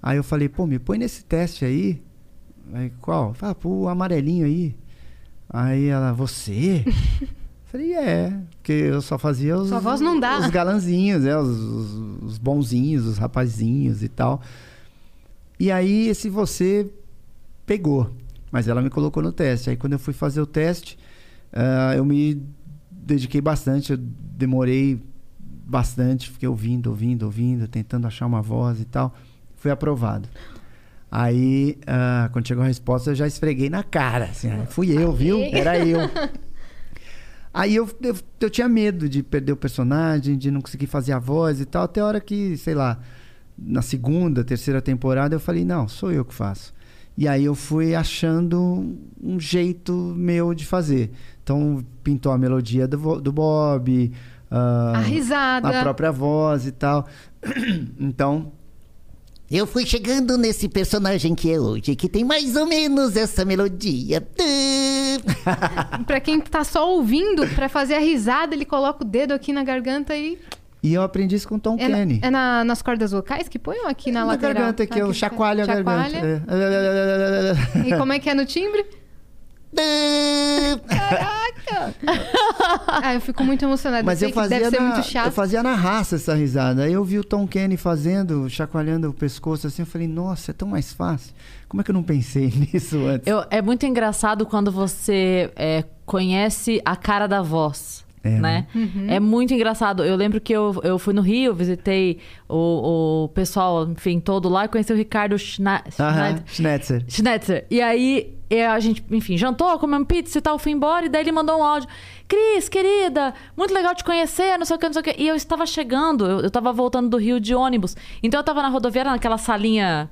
Aí eu falei, pô, me põe nesse teste aí. Aí, qual? Fala, pô, o amarelinho aí. Aí ela, você? Falei, é, porque eu só fazia os, Sua voz não dá. os galanzinhos, é, os, os, os bonzinhos, os rapazinhos e tal. E aí esse você pegou, mas ela me colocou no teste. Aí quando eu fui fazer o teste, ah, eu me dediquei bastante, eu demorei bastante, fiquei ouvindo, ouvindo, ouvindo, tentando achar uma voz e tal. Fui aprovado. Aí, ah, quando chegou a resposta, eu já esfreguei na cara. Assim, ah, fui eu, viu? Era eu. Aí eu, eu, eu tinha medo de perder o personagem, de não conseguir fazer a voz e tal, até a hora que, sei lá, na segunda, terceira temporada, eu falei, não, sou eu que faço. E aí eu fui achando um jeito meu de fazer. Então, pintou a melodia do, do Bob, ah, A risada. a própria voz e tal. Então, Eu fui chegando nesse personagem que é hoje, que tem mais ou menos essa melodia. Pra quem tá só ouvindo, pra fazer a risada, ele coloca o dedo aqui na garganta e. e eu aprendi isso com Tom É, na- Kenny. é na- nas cordas vocais que põe ou aqui na, na lateral? garganta, que eu chacoalho a chacoalha. garganta. É. E como é que é no timbre? Ah, eu fico muito emocionada. Mas eu fazia, deve ser na, muito chato. eu fazia na raça essa risada. Aí eu vi o Tom Kenny fazendo, chacoalhando o pescoço assim. Eu falei, nossa, é tão mais fácil. Como é que eu não pensei nisso antes? Eu- é muito engraçado quando você é, conhece a cara da voz. É, né? É muito engraçado. Eu lembro que eu, eu fui no Rio, visitei o, o pessoal, enfim, todo lá e conheci o Ricardo Schna Schnetzer. Schnetzer. E aí é, a gente, enfim, jantou, comemos pizza e tal, fui embora. E daí ele mandou um áudio. Cris, querida, muito legal te conhecer, não sei o que, não sei o que. E eu estava chegando, eu, eu tava voltando do Rio de ônibus. Então eu tava na rodoviária, naquela salinha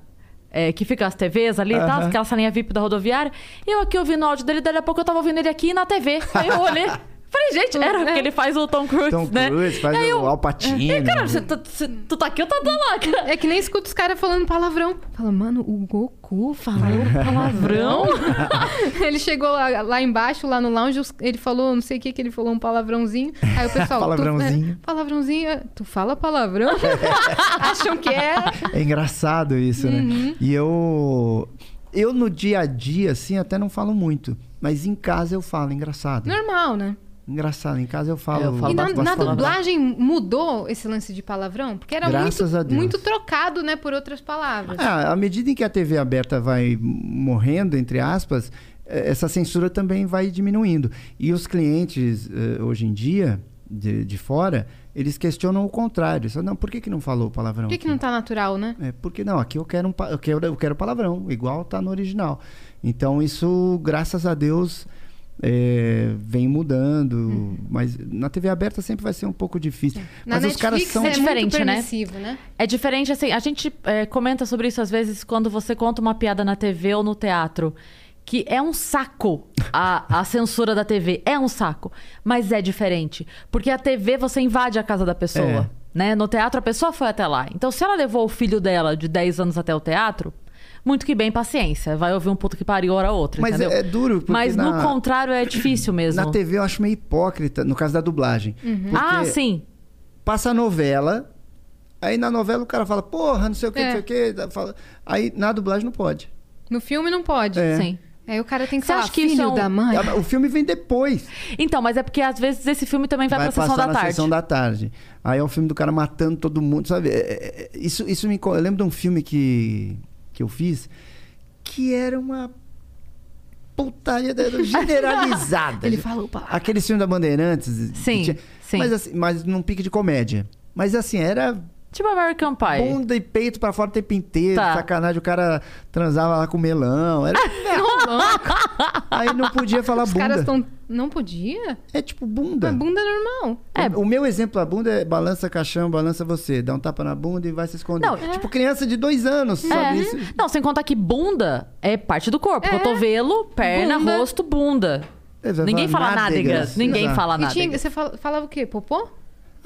é, que fica as TVs ali e tal, aquela salinha VIP da rodoviária. E eu aqui ouvindo o áudio dele, daí a pouco eu tava ouvindo ele aqui na TV. Aí eu olhei. Falei, gente, era porque ele faz o Tom Cruise, Tom né? Cruise, faz E aí o eu- Al Pacino. E, cara, você, tá- você- tu tá aqui ou tá lá, cara? É que nem escuta os caras falando palavrão. Fala, mano, o Goku falou Palavrão? ele chegou lá, lá embaixo, lá no lounge, ele falou, não sei o que, que ele falou, um palavrãozinho. Aí o pessoal. Palavrãozinho. Tu, é, palavrãozinho, é, tu fala palavrão? Acham que é. É engraçado isso, Uhum. né? E eu. Eu no dia a dia, assim, até não falo muito. Mas em casa eu falo, engraçado. Normal, né? Engraçado, em casa eu falo. Eu falo E na, na palavrão. dublagem mudou esse lance de palavrão? Porque era Graças muito, muito trocado, né, por outras palavras. Ah, à medida em que a TV aberta vai morrendo, entre aspas, eh, essa censura também vai diminuindo. E os clientes, hoje em dia, de, de fora, eles questionam o contrário. Só, não, por que, que não falou palavrão? Por que, que aqui?" não tá natural, né? É, porque não, aqui eu quero, um, eu quero, eu quero palavrão, igual tá no original. Então isso, graças a Deus, é, vem mudando. Uhum. Mas na TV aberta sempre vai ser um pouco difícil. Na mas os caras Netflix são. é diferente, muito né? né? É diferente, assim, a gente é, comenta sobre isso às vezes quando você conta uma piada na TV ou no teatro. Que é um saco a, a censura da TV. É um saco. Mas é diferente. Porque a TV você invade a casa da pessoa. É. Né? No teatro a pessoa foi até lá. Então, se ela levou o filho dela de 10 anos até o teatro, muito que bem, paciência. Vai ouvir um puto que pariu hora ou outra. Mas entendeu? é, é duro, porque Mas na, no contrário é difícil mesmo. na TV eu acho meio hipócrita, no caso da dublagem. Porque Ah, sim. passa a novela, aí na novela o cara fala, porra, não sei o que, É. não sei o que. fala- Aí na dublagem não pode. No filme não pode. É. Sim. Aí o cara tem que Você falar, acha que isso filho é um- da mãe. O filme vem depois. Então, mas é porque às vezes esse filme também vai, pra sessão passar da na tarde. sessão da tarde. Aí é o filme do cara matando todo mundo, sabe? É, é, é, isso, isso me. Eu lembro de um filme que, que eu fiz que era uma putaria da- generalizada. Ele falou palavra. Aquele filme da Bandeirantes. Sim, sim. Mas, assim, mas num pique de comédia. Mas assim, era Tipo American Pie. bunda e peito pra fora o tempo inteiro. Tá. Sacanagem, o cara transava lá com melão. Era... Aí não podia falar Os bunda. caras estão. Não podia? É tipo bunda. Mas bunda é normal. É. O meu exemplo da bunda é balança caixão, balança você. Dá um tapa na bunda e vai se esconder. Não, Tipo criança de dois anos, sabe? É. Isso- Não, sem contar que bunda é parte do corpo. Cotovelo, perna, Bunda. rosto, bunda. É, Ninguém fala nádegas. nádegas. Ninguém Exato. fala E tinha, nádegas. você fala- falava o quê? Popô?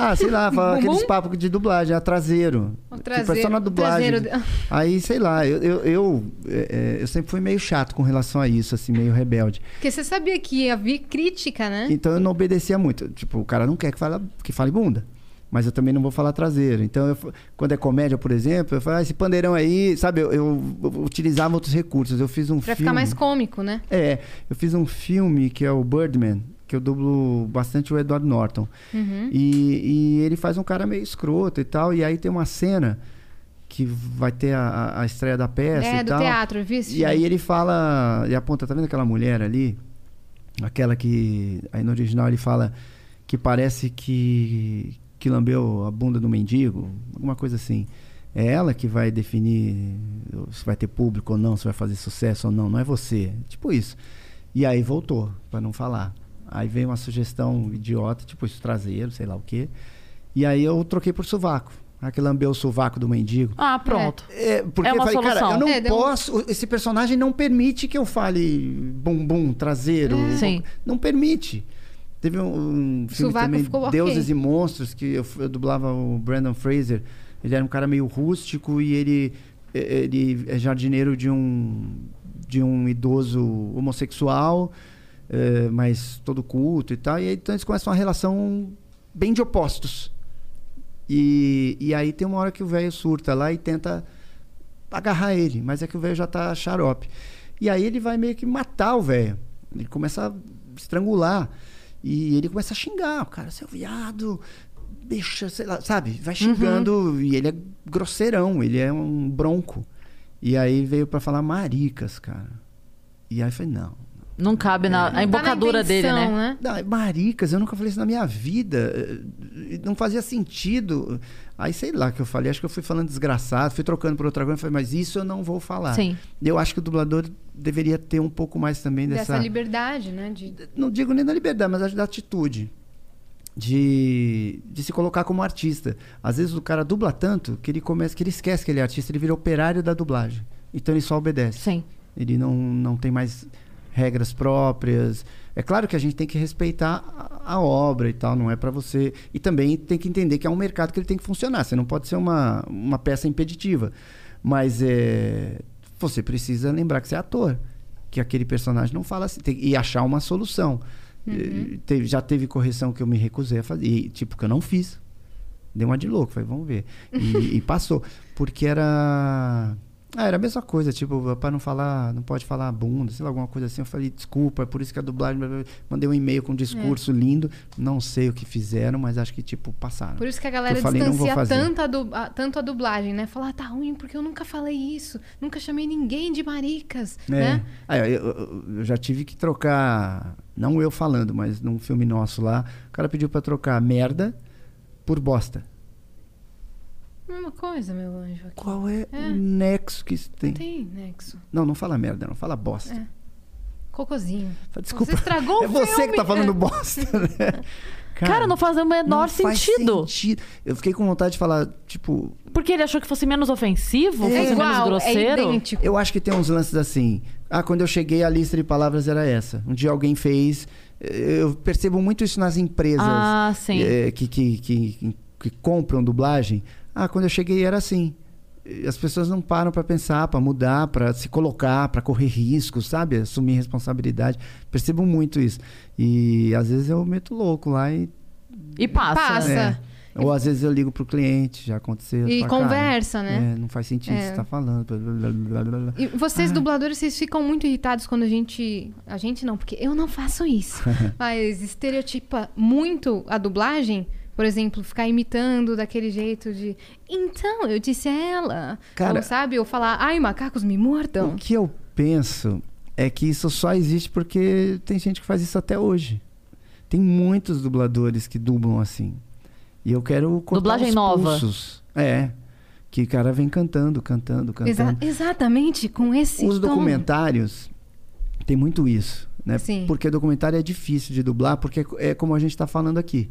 Ah, sei lá, fala Bumbum? aqueles papos de dublagem, a traseiro. O Tipo, é só traseiro- na dublagem. traseiro- Aí, sei lá, eu, eu, eu, é, é, eu sempre fui meio chato com relação a isso, assim, meio rebelde. Porque você sabia que ia vir crítica, né? Então eu não obedecia muito. Tipo, o cara não quer que fale, que fale bunda. Mas eu também não vou falar traseiro. Então, eu quando é comédia, por exemplo, eu falo, ah, esse pandeirão aí, sabe? Eu, eu- eu utilizava outros recursos. Eu fiz um Pra filme. ficar mais cômico, né? É, eu fiz um filme que é o Birdman, que eu dublo bastante o Edward Norton. Uhum. E, e ele faz um cara meio escroto e tal. E aí tem uma cena que vai ter a, a- estreia da peça É, e do tal. teatro, eu vi esse E aí ele fala, e aponta, tá vendo aquela mulher ali? Aquela que. Aí no original ele fala que parece que, que lambeu a bunda do mendigo, alguma coisa assim. É ela que vai definir se vai ter público ou não, se vai fazer sucesso ou não, não é você. Tipo isso. E aí voltou, pra não falar. Aí veio uma sugestão idiota, tipo isso, traseiro, sei lá o quê. E aí eu troquei por sovaco. Ah, que lambeu o sovaco do mendigo. Ah, pronto. É, porque É uma eu falei, cara, solução. eu não É, deu um- posso. Esse personagem não permite que eu fale bumbum, traseiro. É. Sim. Não permite. Teve um, um filme Sovaco também. Deuses e Monstros, que eu, eu dublava o Brandon Fraser. Ele era um cara meio rústico e ele, ele é jardineiro de um, de um idoso homossexual, mas todo culto e tal. E aí, então eles começam uma relação bem de opostos. E, e aí tem uma hora que o velho surta lá e tenta agarrar ele, mas é que o velho já tá xarope. E aí ele vai meio que matar o velho. Ele começa a estrangular. E ele começa a xingar. O cara, seu viado, deixa, sei lá, sabe? Vai xingando. E ele é grosseirão, ele é um bronco. E aí veio pra falar maricas, cara. E aí eu falei, não, Não cabe na a Tá na embocadura dele, né? não, é maricas, eu nunca falei isso na minha vida. eh, Não fazia sentido. Aí sei lá que eu falei, acho que eu fui falando desgraçado, fui trocando por outra coisa, falei, mas isso eu não vou falar. Sim. Eu acho que o dublador deveria ter um pouco mais também Dessa dessa. liberdade, né? De... Não digo nem da liberdade, mas acho da atitude. De, de se colocar como artista. Às vezes o cara dubla tanto que ele começa, que ele esquece que ele é artista, ele vira operário da dublagem. Então ele só obedece. Sim. Ele não, não tem mais regras próprias. É claro que a gente tem que respeitar a, obra e tal, não é para você. E também tem que entender que é um mercado que ele tem que funcionar. Você não pode ser uma, uma peça impeditiva. Mas é, você precisa lembrar que você é ator. Que aquele personagem não fala assim. tem- e achar uma solução. Eh, teve- já teve correção que eu me recusei a fazer. E, tipo, que eu não fiz. Deu uma de louco, falei, vamos ver. E, e passou. Porque era. Ah, era a mesma coisa, tipo, pra não falar, não pode falar bunda, sei lá, alguma coisa assim. Eu falei, desculpa, é por isso que a dublagem. blá, blá, blá. Mandei um e-mail com um discurso lindo. Não sei o que fizeram, mas acho que, tipo, passaram. Por isso que a galera eu falei, distancia tanto a, du- a- tanto a dublagem, né? Falar, ah, tá ruim porque eu nunca falei isso. Nunca chamei ninguém de maricas, É. né? Ah, eu, eu- eu já tive que trocar, não eu falando, mas num filme nosso lá, o cara pediu pra trocar merda por bosta. Mesma coisa, meu anjo. Aqui. Qual é, É. o nexo que isso tem? Não tem nexo. Não, não fala merda, não, fala bosta. É. Cocôzinho. Desculpa. Você estragou é o você filme. que tá falando É. bosta, né? Cara, não faz o menor não faz sentido. sentido. Eu fiquei com vontade de falar, tipo, Porque ele achou que fosse menos ofensivo, É fosse menos igual, é grosseiro. idêntico. Eu acho que tem uns lances assim. Ah, quando eu cheguei, a lista de palavras era essa. Um dia alguém fez. eh, Eu percebo muito isso nas empresas Ah, sim. eh, que, que, que, que compram dublagem. Ah, quando eu cheguei era assim. As pessoas não param pra pensar, pra mudar, pra se colocar, pra correr riscos, sabe? Assumir responsabilidade. Percebo muito isso. E às vezes eu meto louco lá e. E passa. Passa. é. Ou às vezes eu ligo pro cliente, já aconteceu. E falo, "Cara, conversa, né? é, não faz sentido É. você tá falando. blá, blá, blá, blá, blá. E vocês, Ah. dubladores, vocês ficam muito irritados quando a gente. A gente não, porque eu não faço isso. Mas estereotipa muito a dublagem. Por exemplo, ficar imitando daquele jeito de. Então, eu disse a ela. Cara- Ou sabe? Ou falar, ai, macacos me mordam. O que eu penso é que isso só existe porque tem gente que faz isso até hoje. Tem muitos dubladores que dublam assim. E eu quero cortar Dublagem os nova. pulsos. É. Que o cara vem cantando, cantando, Exa- cantando. exatamente, com esse Os tom. documentários tem muito isso, né? Sim. Porque documentário é difícil de dublar, porque é como a gente está falando aqui.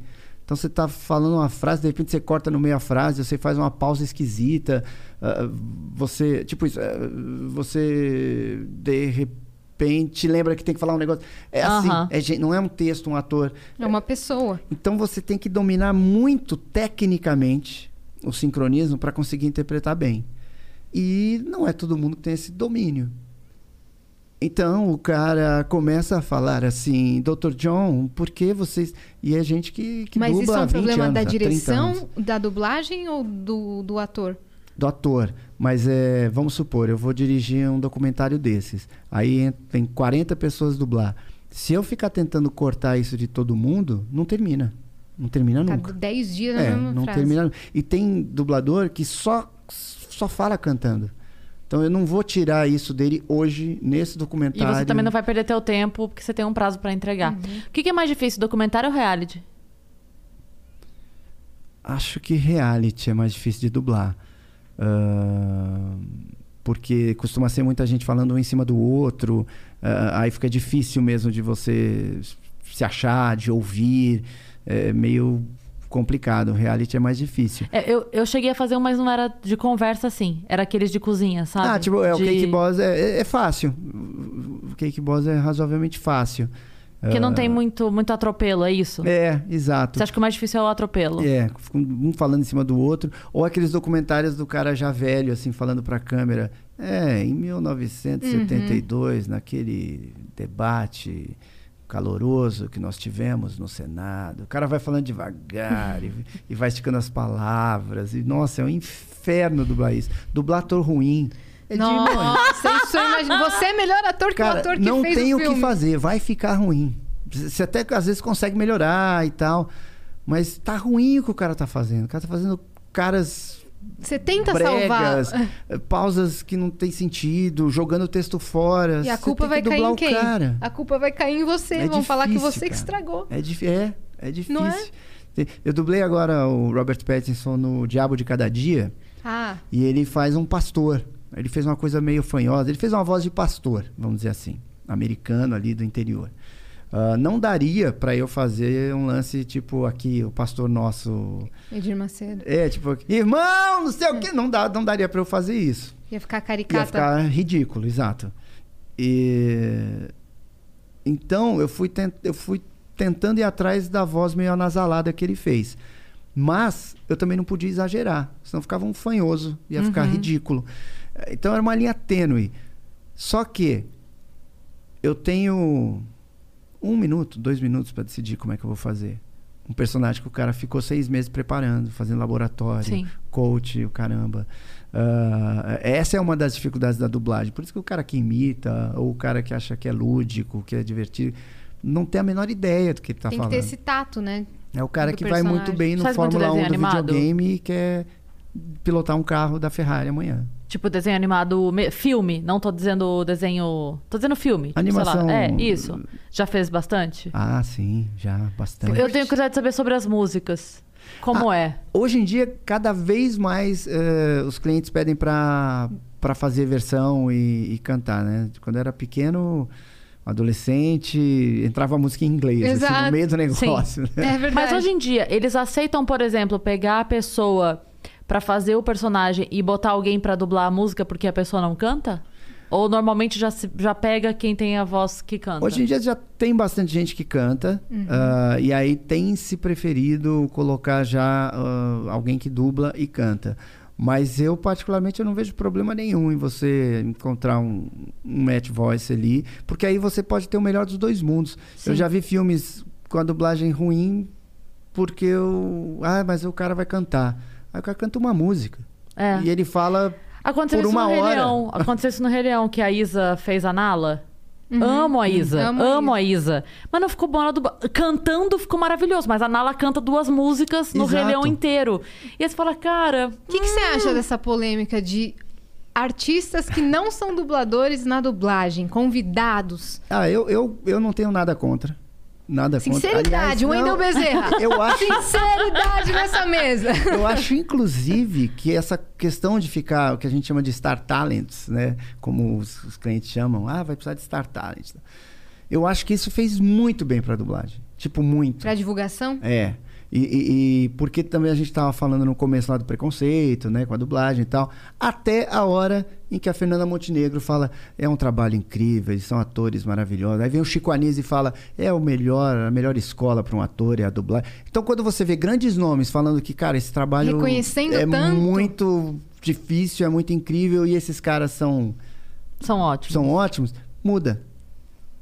Então você está falando uma frase, de repente você corta no meio a frase, você faz uma pausa esquisita, ah, você, tipo isso, ah, você de repente lembra que tem que falar um negócio. É assim, Aham. é gen- não é um texto, um ator. É uma pessoa. Então você tem que dominar muito tecnicamente o sincronismo para conseguir interpretar bem. E não é todo mundo que tem esse domínio. Então o cara começa a falar assim, Dr. John, por que vocês. E é gente que, que Mas isso é um 20 problema anos, da há 30 anos. direção, da dublagem ou do, do ator? do ator. Mas é, vamos supor, eu vou dirigir um documentário desses. Aí tem 40 pessoas dublar. Se eu ficar tentando cortar isso de todo mundo, não termina. Não termina Cada nunca. 10 dias na É, mesma não frase. termina. E tem dublador que só só fala cantando. Então eu não vou tirar isso dele hoje nesse E documentário. você também não vai perder teu tempo, porque você tem um prazo pra entregar. Uhum. O que, que é mais difícil, documentário ou reality? Acho que reality é mais difícil de dublar. Ah, porque costuma ser muita gente falando um em cima do outro. ah, aí fica difícil mesmo de você se achar, de ouvir. É meio complicado. Reality é mais difícil. É, eu, eu cheguei a fazer um, mas não era de conversa assim. Era aqueles de cozinha, sabe? Ah, tipo, é, o De- Cake Boss é, é- é fácil. O Cake Boss é razoavelmente fácil. Porque não Ah, tem muito, muito atropelo, é isso? É, exato. Você acha que o mais difícil é o atropelo? É, um falando em cima do outro. Ou aqueles documentários do cara já velho, assim, falando pra câmera. É, em 1972, naquele debate caloroso que nós tivemos no Senado. O cara vai falando devagar e, e vai esticando as palavras. E, nossa, é um inferno dublar isso. Dublar ator ruim. É. Nossa, isso eu imagino. Você é melhor ator que o Cara, ator que não fez tem o o filme. que fazer, vai ficar ruim. Você até às vezes consegue melhorar e tal, mas tá ruim o que o cara tá fazendo. O cara tá fazendo caras Você tenta bregas, salvar. eh, pausas que não tem sentido, jogando o texto fora. E a culpa vai que cair em quem? Cara. A culpa vai cair em você. É Vão falar que difícil, você que cara. estragou. É, dif- é, é difícil. É? Eu dublei agora o Robert Pattinson no Diabo de Cada Dia. Ah, E ele faz um pastor. Ele fez uma coisa meio fanhosa. Ele fez uma voz de pastor, vamos dizer assim, americano ali do interior. Ah, não daria pra eu fazer um lance tipo aqui, o pastor nosso. Edir Macedo. É, tipo, irmão, não sei o quê. Não, dá, não daria pra eu fazer isso. Ia ficar Ia caricata. ficar ridículo, exato. E... Então, eu fui, tent... eu fui tentando ir atrás da voz meio anasalada que ele fez. Mas eu também não podia exagerar, senão ficava um fanhoso, ia ficar ridículo. Então era uma linha tênue. Só que eu tenho um minuto, dois minutos para decidir como é que eu vou fazer. Um personagem que o cara ficou seis meses preparando, fazendo laboratório, Sim. coach, o caramba. Ah, essa é uma das dificuldades da dublagem. Por isso que o cara que imita, ou o cara que acha que é lúdico, que é divertido, não tem a menor ideia do que ele está Tem que falando. ter esse tato, né? É o cara do que vai muito personagem. bem no Faz Fórmula 1 do animado? videogame e quer pilotar um carro da Ferrari amanhã. Tipo, desenho animado, me- filme. Não tô dizendo desenho. Tô dizendo filme. Animação- Sei lá. É, isso. Já fez bastante? Ah, sim, já, bastante. Eu tenho curiosidade de saber sobre as músicas. Como Ah, é? Hoje em dia, cada vez mais eh, os clientes pedem para fazer versão e, e cantar, né? Quando eu era pequeno, adolescente, entrava música em inglês, assim, Exato. no meio do negócio. né? É verdade. Mas hoje em dia, eles aceitam, por exemplo, pegar a pessoa pra fazer o personagem e botar alguém pra dublar a música porque a pessoa não canta? Ou normalmente já, se- já pega quem tem a voz que canta? Hoje em dia já tem bastante gente que canta, ah, e aí tem se preferido colocar já ah, alguém que dubla e canta. Mas eu, particularmente, eu não vejo problema nenhum em você encontrar um, um match voice ali, porque aí você pode ter o melhor dos dois mundos. Eu já vi filmes com a dublagem ruim porque eu. Ah, mas o cara vai cantar. Aí o cara canta uma música. É. E ele fala. Aconteceu por isso uma no Rei hora. Leão. Aconteceu isso no Rei Leão, que a Isa fez a Nala. Amo a Isa, Uhum. Amo a amo a Isa. Mas não ficou bom na dubla... Cantando ficou maravilhoso, mas a Nala canta duas músicas no Rei Exato. Leão inteiro. E aí você fala, cara, O que, que você acha dessa polêmica de artistas que não são dubladores na dublagem, convidados? Ah, eu, eu, eu não tenho nada contra. Nada contra. Sinceridade, Aliás, Wendel não, Bezerra. Eu acho, Sinceridade nessa mesa. eu acho, inclusive, que essa questão de ficar, o que a gente chama de Star Talents, né? Como os, os clientes chamam, ah, vai precisar de Star Talent. Eu acho que isso fez muito bem pra dublagem. Tipo, muito. Pra divulgação? É. E, e- e porque também a gente estava falando no começo lá do preconceito, né? Com a dublagem e tal. Até a hora em que a Fernanda Montenegro fala: é um trabalho incrível, eles são atores maravilhosos. Aí vem o Chico Anísio e fala: é o melhor, a melhor escola para um ator é a dublagem. Então, quando você vê grandes nomes falando que, cara, esse trabalho Reconhecendo é tanto. muito difícil, é muito incrível e esses caras são são ótimos. são ótimos. muda.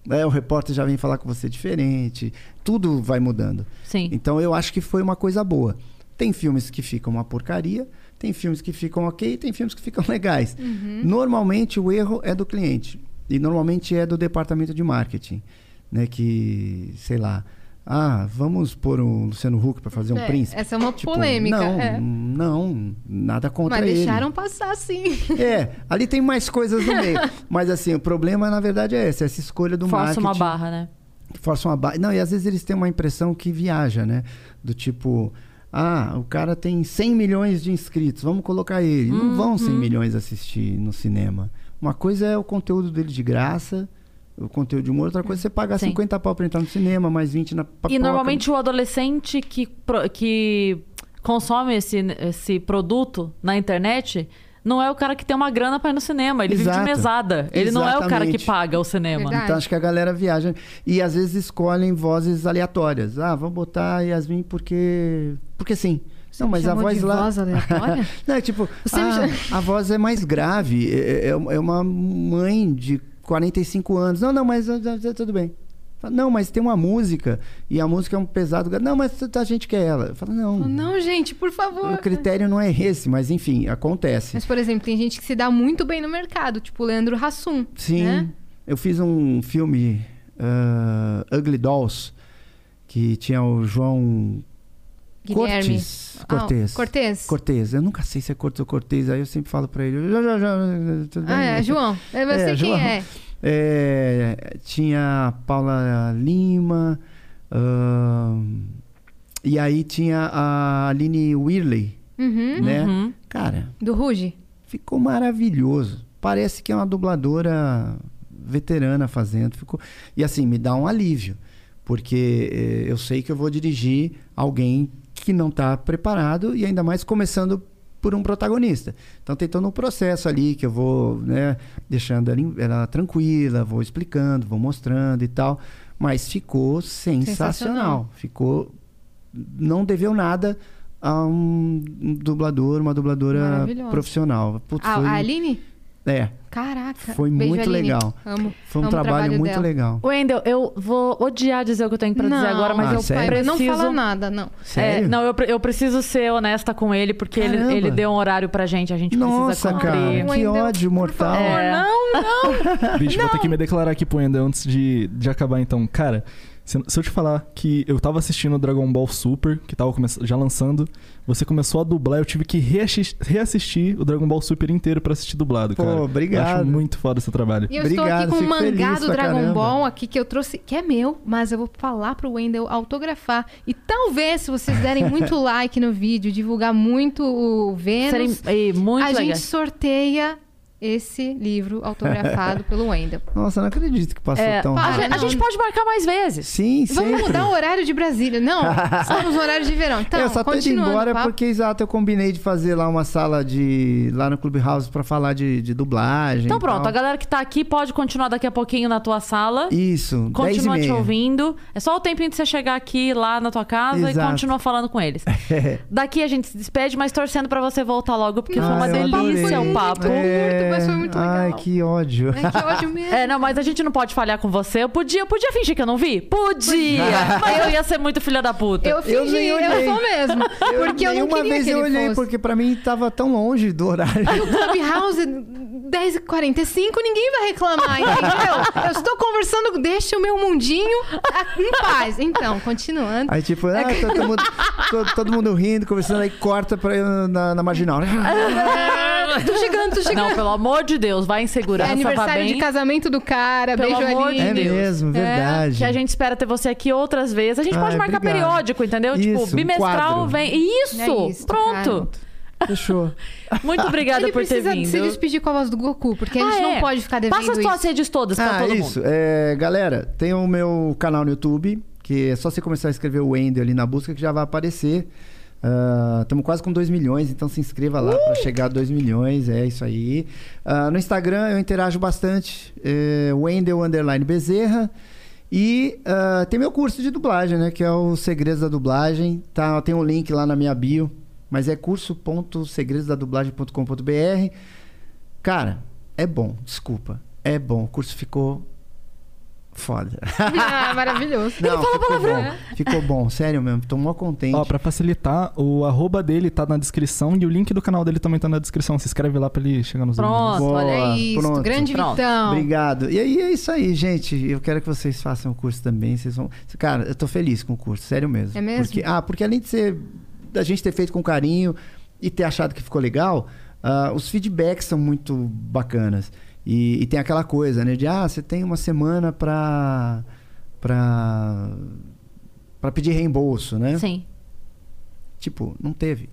É, o repórter já vem falar com você diferente, tudo vai mudando. Sim. Então eu acho que foi uma coisa boa. Tem filmes que ficam uma porcaria, tem filmes que ficam ok, tem filmes que ficam legais. Normalmente o erro é do cliente e normalmente é do departamento de marketing, né? Que sei lá, ah, vamos pôr o Luciano Huck para fazer um É, príncipe. essa é uma Tipo, polêmica. Não, é. não, nada contra Mas ele. deixaram passar sim. É, ali tem mais coisas no meio. Mas assim, o problema na verdade é esse, essa escolha do Força marketing. uma barra, né? Força uma barra. Não, e às vezes eles têm uma impressão que viaja, né? Do tipo, ah, o cara tem 100 milhões de inscritos, vamos colocar ele. Não vão 100 Uhum. milhões assistir no cinema. Uma coisa é o conteúdo dele de graça, o conteúdo de humor, outra coisa é você pagar Sim. 50 pau pra entrar no cinema, mais 20 na papoca. E normalmente o adolescente que, que consome esse, esse produto na internet não é o cara que tem uma grana pra ir no cinema. Ele vive Exato. de mesada. Ele não é o cara que Exatamente. paga o cinema. Verdade. Então acho que a galera viaja. E às vezes escolhem vozes aleatórias. Ah, vamos botar a Yasmin porque. Porque sim. Não, mas a voz de lá. voz aleatória? Não, é tipo, Você ah, chama- a voz é mais grave. É, é- é uma mãe de 45 anos. Não, não, mas ah, ah, tudo bem. Fala, Não, mas tem uma música e a música é um pesado. Não, mas a gente quer ela. Fala, não. Não, gente, por favor. O critério não é esse, mas enfim, acontece. Mas, por exemplo, tem gente que se dá muito bem no mercado, tipo o Leandro Hassum. Sim. Né? Eu fiz um filme, ah, Ugly Dolls, que tinha o João Guilherme. Cortes. Ah, Cortez. Cortez. Cortez. Eu nunca sei se é Cortes ou Cortez, aí eu sempre falo pra ele. Tudo bem? Ah, é, João. Eu É, sei quem João. é. É, tinha a Paula Lima. ahn, e aí tinha a Aline Whirley, Uhum. né? Uhum. Cara, Do Ruge. ficou maravilhoso. Parece que é uma dubladora veterana fazendo. Ficou... E assim, me dá um alívio. Porque eh, eu sei que eu vou dirigir alguém que não está preparado e ainda mais começando por um protagonista. Então tem todo um processo ali que eu vou né, deixando ela, ela tranquila, vou explicando, vou mostrando e tal. Mas ficou sensacional. Sensacional. Ficou. Não deveu nada a um, dublador, uma dubladora profissional. Putz, A, foi, a Aline? é, Caraca. Foi Beijo, muito Aline. legal. Amo. foi um Amo trabalho, trabalho muito dela. legal. Wendel, eu vou odiar dizer o que eu tenho pra dizer Não, agora, mas Ah, eu sério? preciso... Não fala nada, não. Sério? É, não, eu, eu preciso ser honesta com ele, porque ele, Caramba. ele deu um horário pra gente, a gente Nossa, precisa cumprir. cara, que ódio por mortal. favor, É. Não, não. Bicho, vou ter que me declarar aqui pro Wendel antes de, de acabar então. Cara, se, eu te falar que eu tava assistindo o Dragon Ball Super, que tava já lançando, você começou a dublar, eu tive que reassistir, reassistir o Dragon Ball Super inteiro pra assistir dublado, Pô, cara. Eu obrigado. Acho muito foda esse trabalho. E eu estou Obrigado, aqui com um mangá do Dragon caramba. Ball aqui que eu trouxe, que é meu, mas eu vou falar pro Wendel autografar. E talvez, se vocês derem muito like no vídeo, divulgar muito o Vênus, Serem- e muito a legal. gente sorteia esse livro autografado pelo Wendel. Nossa, não acredito que passou É, tão a, rápido. a não. gente pode marcar mais vezes. Sim, Vamos sempre. mudar o horário de Brasília. Não, estamos no horário de verão. Então, eu só tô indo embora papo. porque, exato, eu combinei de fazer lá uma sala de. lá no Clubhouse pra falar de, de dublagem. Então pronto, tal. a galera que tá aqui pode continuar daqui a pouquinho na tua sala. Isso, 10 e Continua te ouvindo. É só o tempinho de você chegar aqui lá na tua casa Exato. e continua falando com eles. Daqui a gente se despede, mas torcendo pra você voltar logo, porque foi Ah, uma eu delícia adorei. o papo. curto, mas foi muito Ai, legal. que ódio. Ai, que ódio mesmo. É, não, mas a gente não pode falhar com você. Eu podia, eu podia fingir que eu não vi? Podia! mas eu ia ser muito filha da puta. Eu Eu fingi, eu, olhei. sou mesmo. porque eu não queria vez que eu ele olhei, fosse. porque pra mim tava tão longe do horário. No Clubhouse, 10h45, ninguém vai reclamar, entendeu? Eu estou conversando, deixa o meu mundinho em paz. Então, continuando. Aí, tipo, ah, tá todo, mundo, todo, todo mundo rindo, conversando, aí corta pra eu na, na marginal. Tô chegando, tô chegando. Não, pelo amor de Deus, vai em É segurança, vá aniversário bem. de casamento do cara, Pelo beijo amor ali. de É Deus. mesmo, verdade. que a gente espera ter você aqui outras vezes. A gente pode Ai, marcar obrigado. periódico, entendeu? tipo, Isso, um bimestral quadro. vem. Isso! É isso, pronto. Fechou. Muito obrigada Ele por ter precisa vindo. se despedir com a voz do Goku, porque a gente Ah, não é. pode ficar devendo Passa as tuas isso. redes todas pra Ah, todo isso. mundo. É, galera, tem o meu canal no YouTube, que é só você começar a escrever o Wendel ali na busca que já vai aparecer. Estamos quase com 2 milhões, então se inscreva lá para chegar a 2 milhões, é isso aí. Ah, no Instagram eu interajo bastante, é, Wendel Underline Bezerra. E ah, tem meu curso de dublagem, né? Que é o Segredos da Dublagem. Tá, tem um link lá na minha bio, mas é curso.segredosdadublagem.com.br. Cara, é bom, desculpa. É bom, o curso ficou foda. Ah, maravilhoso. Não, ficou bom. Ficou bom, sério mesmo. Tô mó contente. Ó, pra facilitar, o arroba dele tá na descrição e o link do canal dele também tá na descrição. Se inscreve lá pra ele chegar nos Pronto. vídeos. olha É Boa, isso, pronto. grande Pronto. Vitão. Obrigado. E aí é isso aí, gente. Eu quero que vocês façam o curso também. Vocês vão... Cara, eu tô feliz com o curso, sério mesmo. É mesmo? Porque, ah, porque além de ser da gente ter feito com carinho e ter achado que ficou legal, ah, os feedbacks são muito bacanas. E, e tem aquela coisa, né? De ah, você tem uma semana pra. pra. pra pedir reembolso, né? Sim. Tipo, não teve.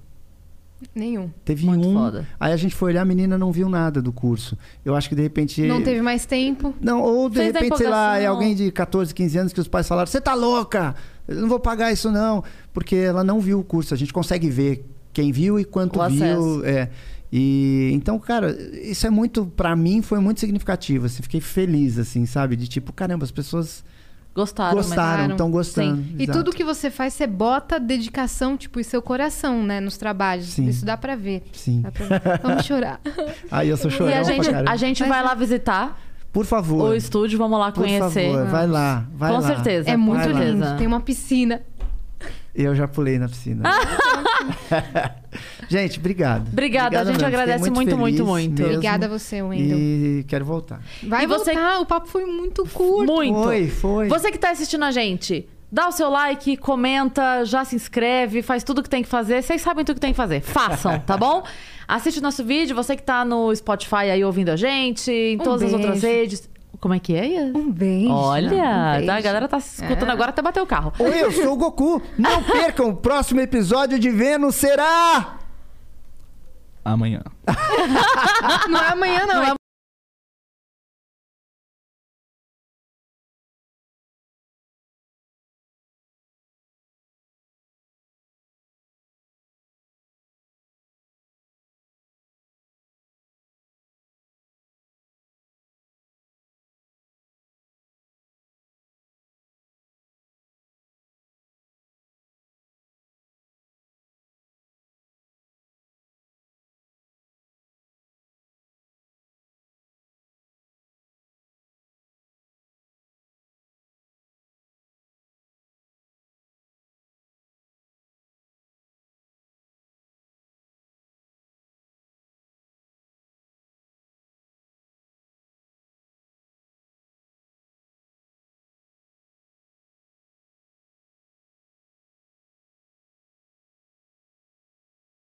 Nenhum. Teve Muito um. foda. Aí a gente foi olhar, a menina não viu nada do curso. Eu acho que de repente. Não teve mais tempo. Não, ou de Fez repente, sei lá, é alguém de 14, 15 anos que os pais falaram: você tá louca? Eu não vou pagar isso, não. Porque ela não viu o curso. A gente consegue ver quem viu e quanto O viu. acesso. É. E então, cara, isso é muito, Pra mim, foi muito significativo. Assim, fiquei feliz, assim, sabe? De tipo, caramba, as pessoas Gostaram, gostaram, estão gostando. E Exato. tudo que você faz, você bota dedicação, tipo, e seu coração, né, nos trabalhos. Sim. Isso dá pra ver. Sim. Dá pra ver. Vamos chorar. Aí eu sou chorão E a gente, a gente Mas vai lá visitar Por favor. o estúdio, vamos lá por conhecer. favor, vai lá. Vai Com lá. certeza. É com muito lindo. Tem uma piscina. Eu já pulei na piscina. gente, obrigado. Obrigada, a gente mesmo. Agradece muito, muito, muito. mesmo. Obrigada a você, Wendel. E quero voltar. Vai E você- voltar, o papo foi muito curto. Muito. Foi, foi. Você que tá assistindo a gente, dá o seu like, comenta, já se inscreve, faz tudo que tem que fazer. Vocês sabem tudo que tem que fazer. Façam, tá bom? Assiste o nosso vídeo, você que tá no Spotify aí ouvindo a gente, em Um todas as outras beijo. redes. Como é que é? Ian? Um beijo. Olha, um beijo. tá, a galera tá se escutando É. agora até bater o carro. Oi, eu sou o Goku. Não percam, o próximo episódio de Vênus será... Amanhã. Não é amanhã, não. Não é é